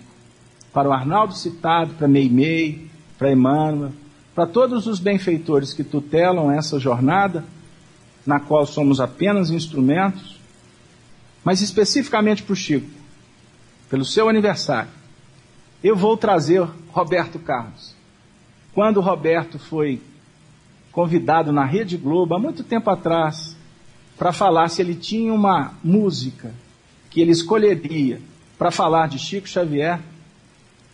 para o Arnaldo Citado, para Meimei, para Emmanuel, para todos os benfeitores que tutelam essa jornada, na qual somos apenas instrumentos, mas especificamente para o Chico, pelo seu aniversário, eu vou trazer Roberto Carlos. Quando Roberto foi convidado na Rede Globo, há muito tempo atrás, para falar se ele tinha uma música que ele escolheria para falar de Chico Xavier,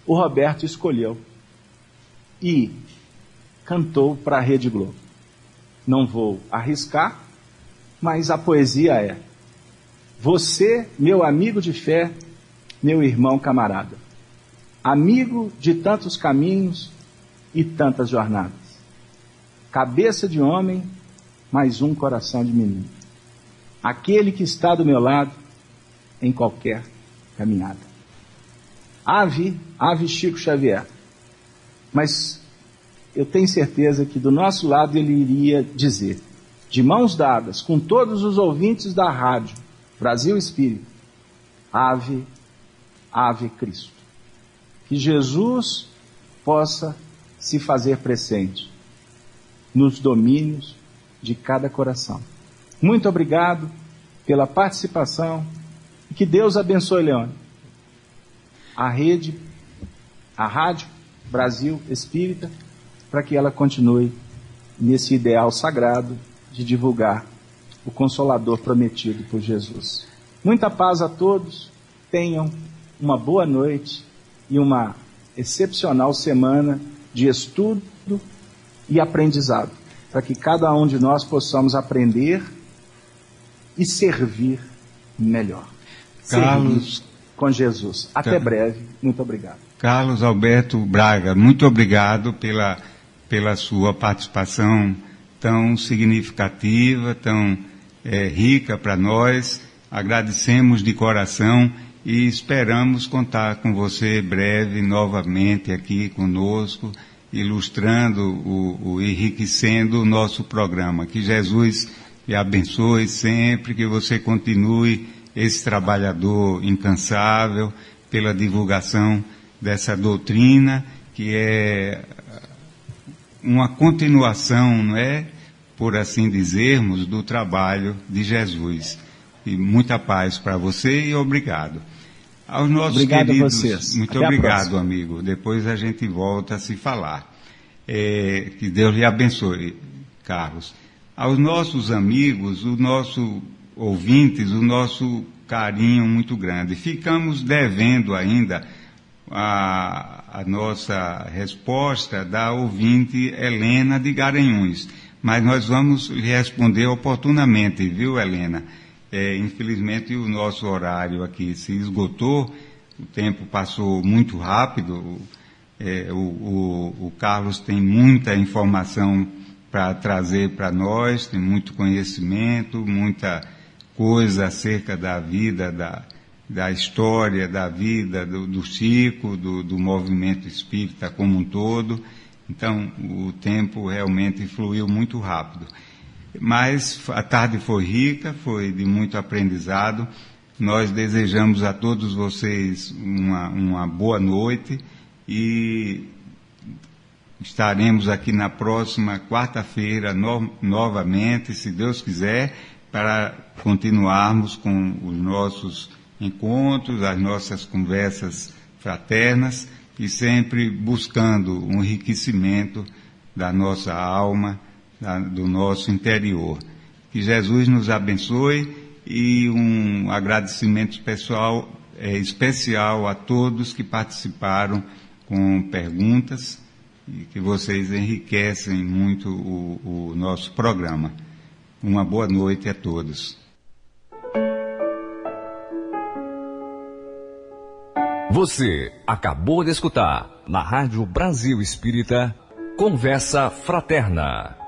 o Roberto escolheu e cantou para a Rede Globo. Não vou arriscar, mas a poesia é: Você, meu amigo de fé, meu irmão camarada, amigo de tantos caminhos e tantas jornadas, cabeça de homem, mais um coração de menino, aquele que está do meu lado em qualquer caminhada. Ave, ave Chico Xavier. Mas eu tenho certeza que do nosso lado ele iria dizer, de mãos dadas com todos os ouvintes da rádio Brasil Espírito, Ave, Ave Cristo. Que Jesus possa se fazer presente nos domínios de cada coração. Muito obrigado pela participação e que Deus abençoe, Leone. A rede, a rádio Brasil Espírita, para que ela continue nesse ideal sagrado de divulgar o Consolador prometido por Jesus. Muita paz a todos, tenham uma boa noite e uma excepcional semana de estudo e aprendizado, para que cada um de nós possamos aprender e servir melhor. Carlos com Jesus. Até breve. Muito obrigado. Carlos Alberto Braga, muito obrigado pela, pela sua participação tão significativa, tão é, rica para nós. Agradecemos de coração e esperamos contar com você breve novamente aqui conosco, ilustrando, o, o enriquecendo o nosso programa. Que Jesus te abençoe sempre, que você continue esse trabalhador incansável pela divulgação dessa doutrina que é uma continuação, não é, por assim dizermos, do trabalho de Jesus. E muita paz para você e obrigado. Aos nossos obrigado queridos, a vocês. muito Até obrigado, amigo. Depois a gente volta a se falar. É, que Deus lhe abençoe, Carlos. Aos nossos amigos, o nosso ouvintes o nosso carinho muito grande. Ficamos devendo ainda a, a nossa resposta da ouvinte Helena de Garanhuns, mas nós vamos lhe responder oportunamente, viu, Helena? É, infelizmente o nosso horário aqui se esgotou, o tempo passou muito rápido. É, o, o, o Carlos tem muita informação para trazer para nós, tem muito conhecimento, muita coisa acerca da vida, da, da história da vida do, do Chico, do, do movimento espírita como um todo. Então, o tempo realmente fluiu muito rápido. Mas a tarde foi rica, foi de muito aprendizado. Nós desejamos a todos vocês uma, uma boa noite e estaremos aqui na próxima quarta-feira no, novamente, se Deus quiser, para continuarmos com os nossos encontros, as nossas conversas fraternas e sempre buscando um enriquecimento da nossa alma, do nosso interior. Que Jesus nos abençoe e um agradecimento pessoal, é, especial a todos que participaram com perguntas e que vocês enriquecem muito o, o nosso programa. Uma boa noite a todos. Você acabou de escutar na Rádio Brasil Espírita Conversa Fraterna.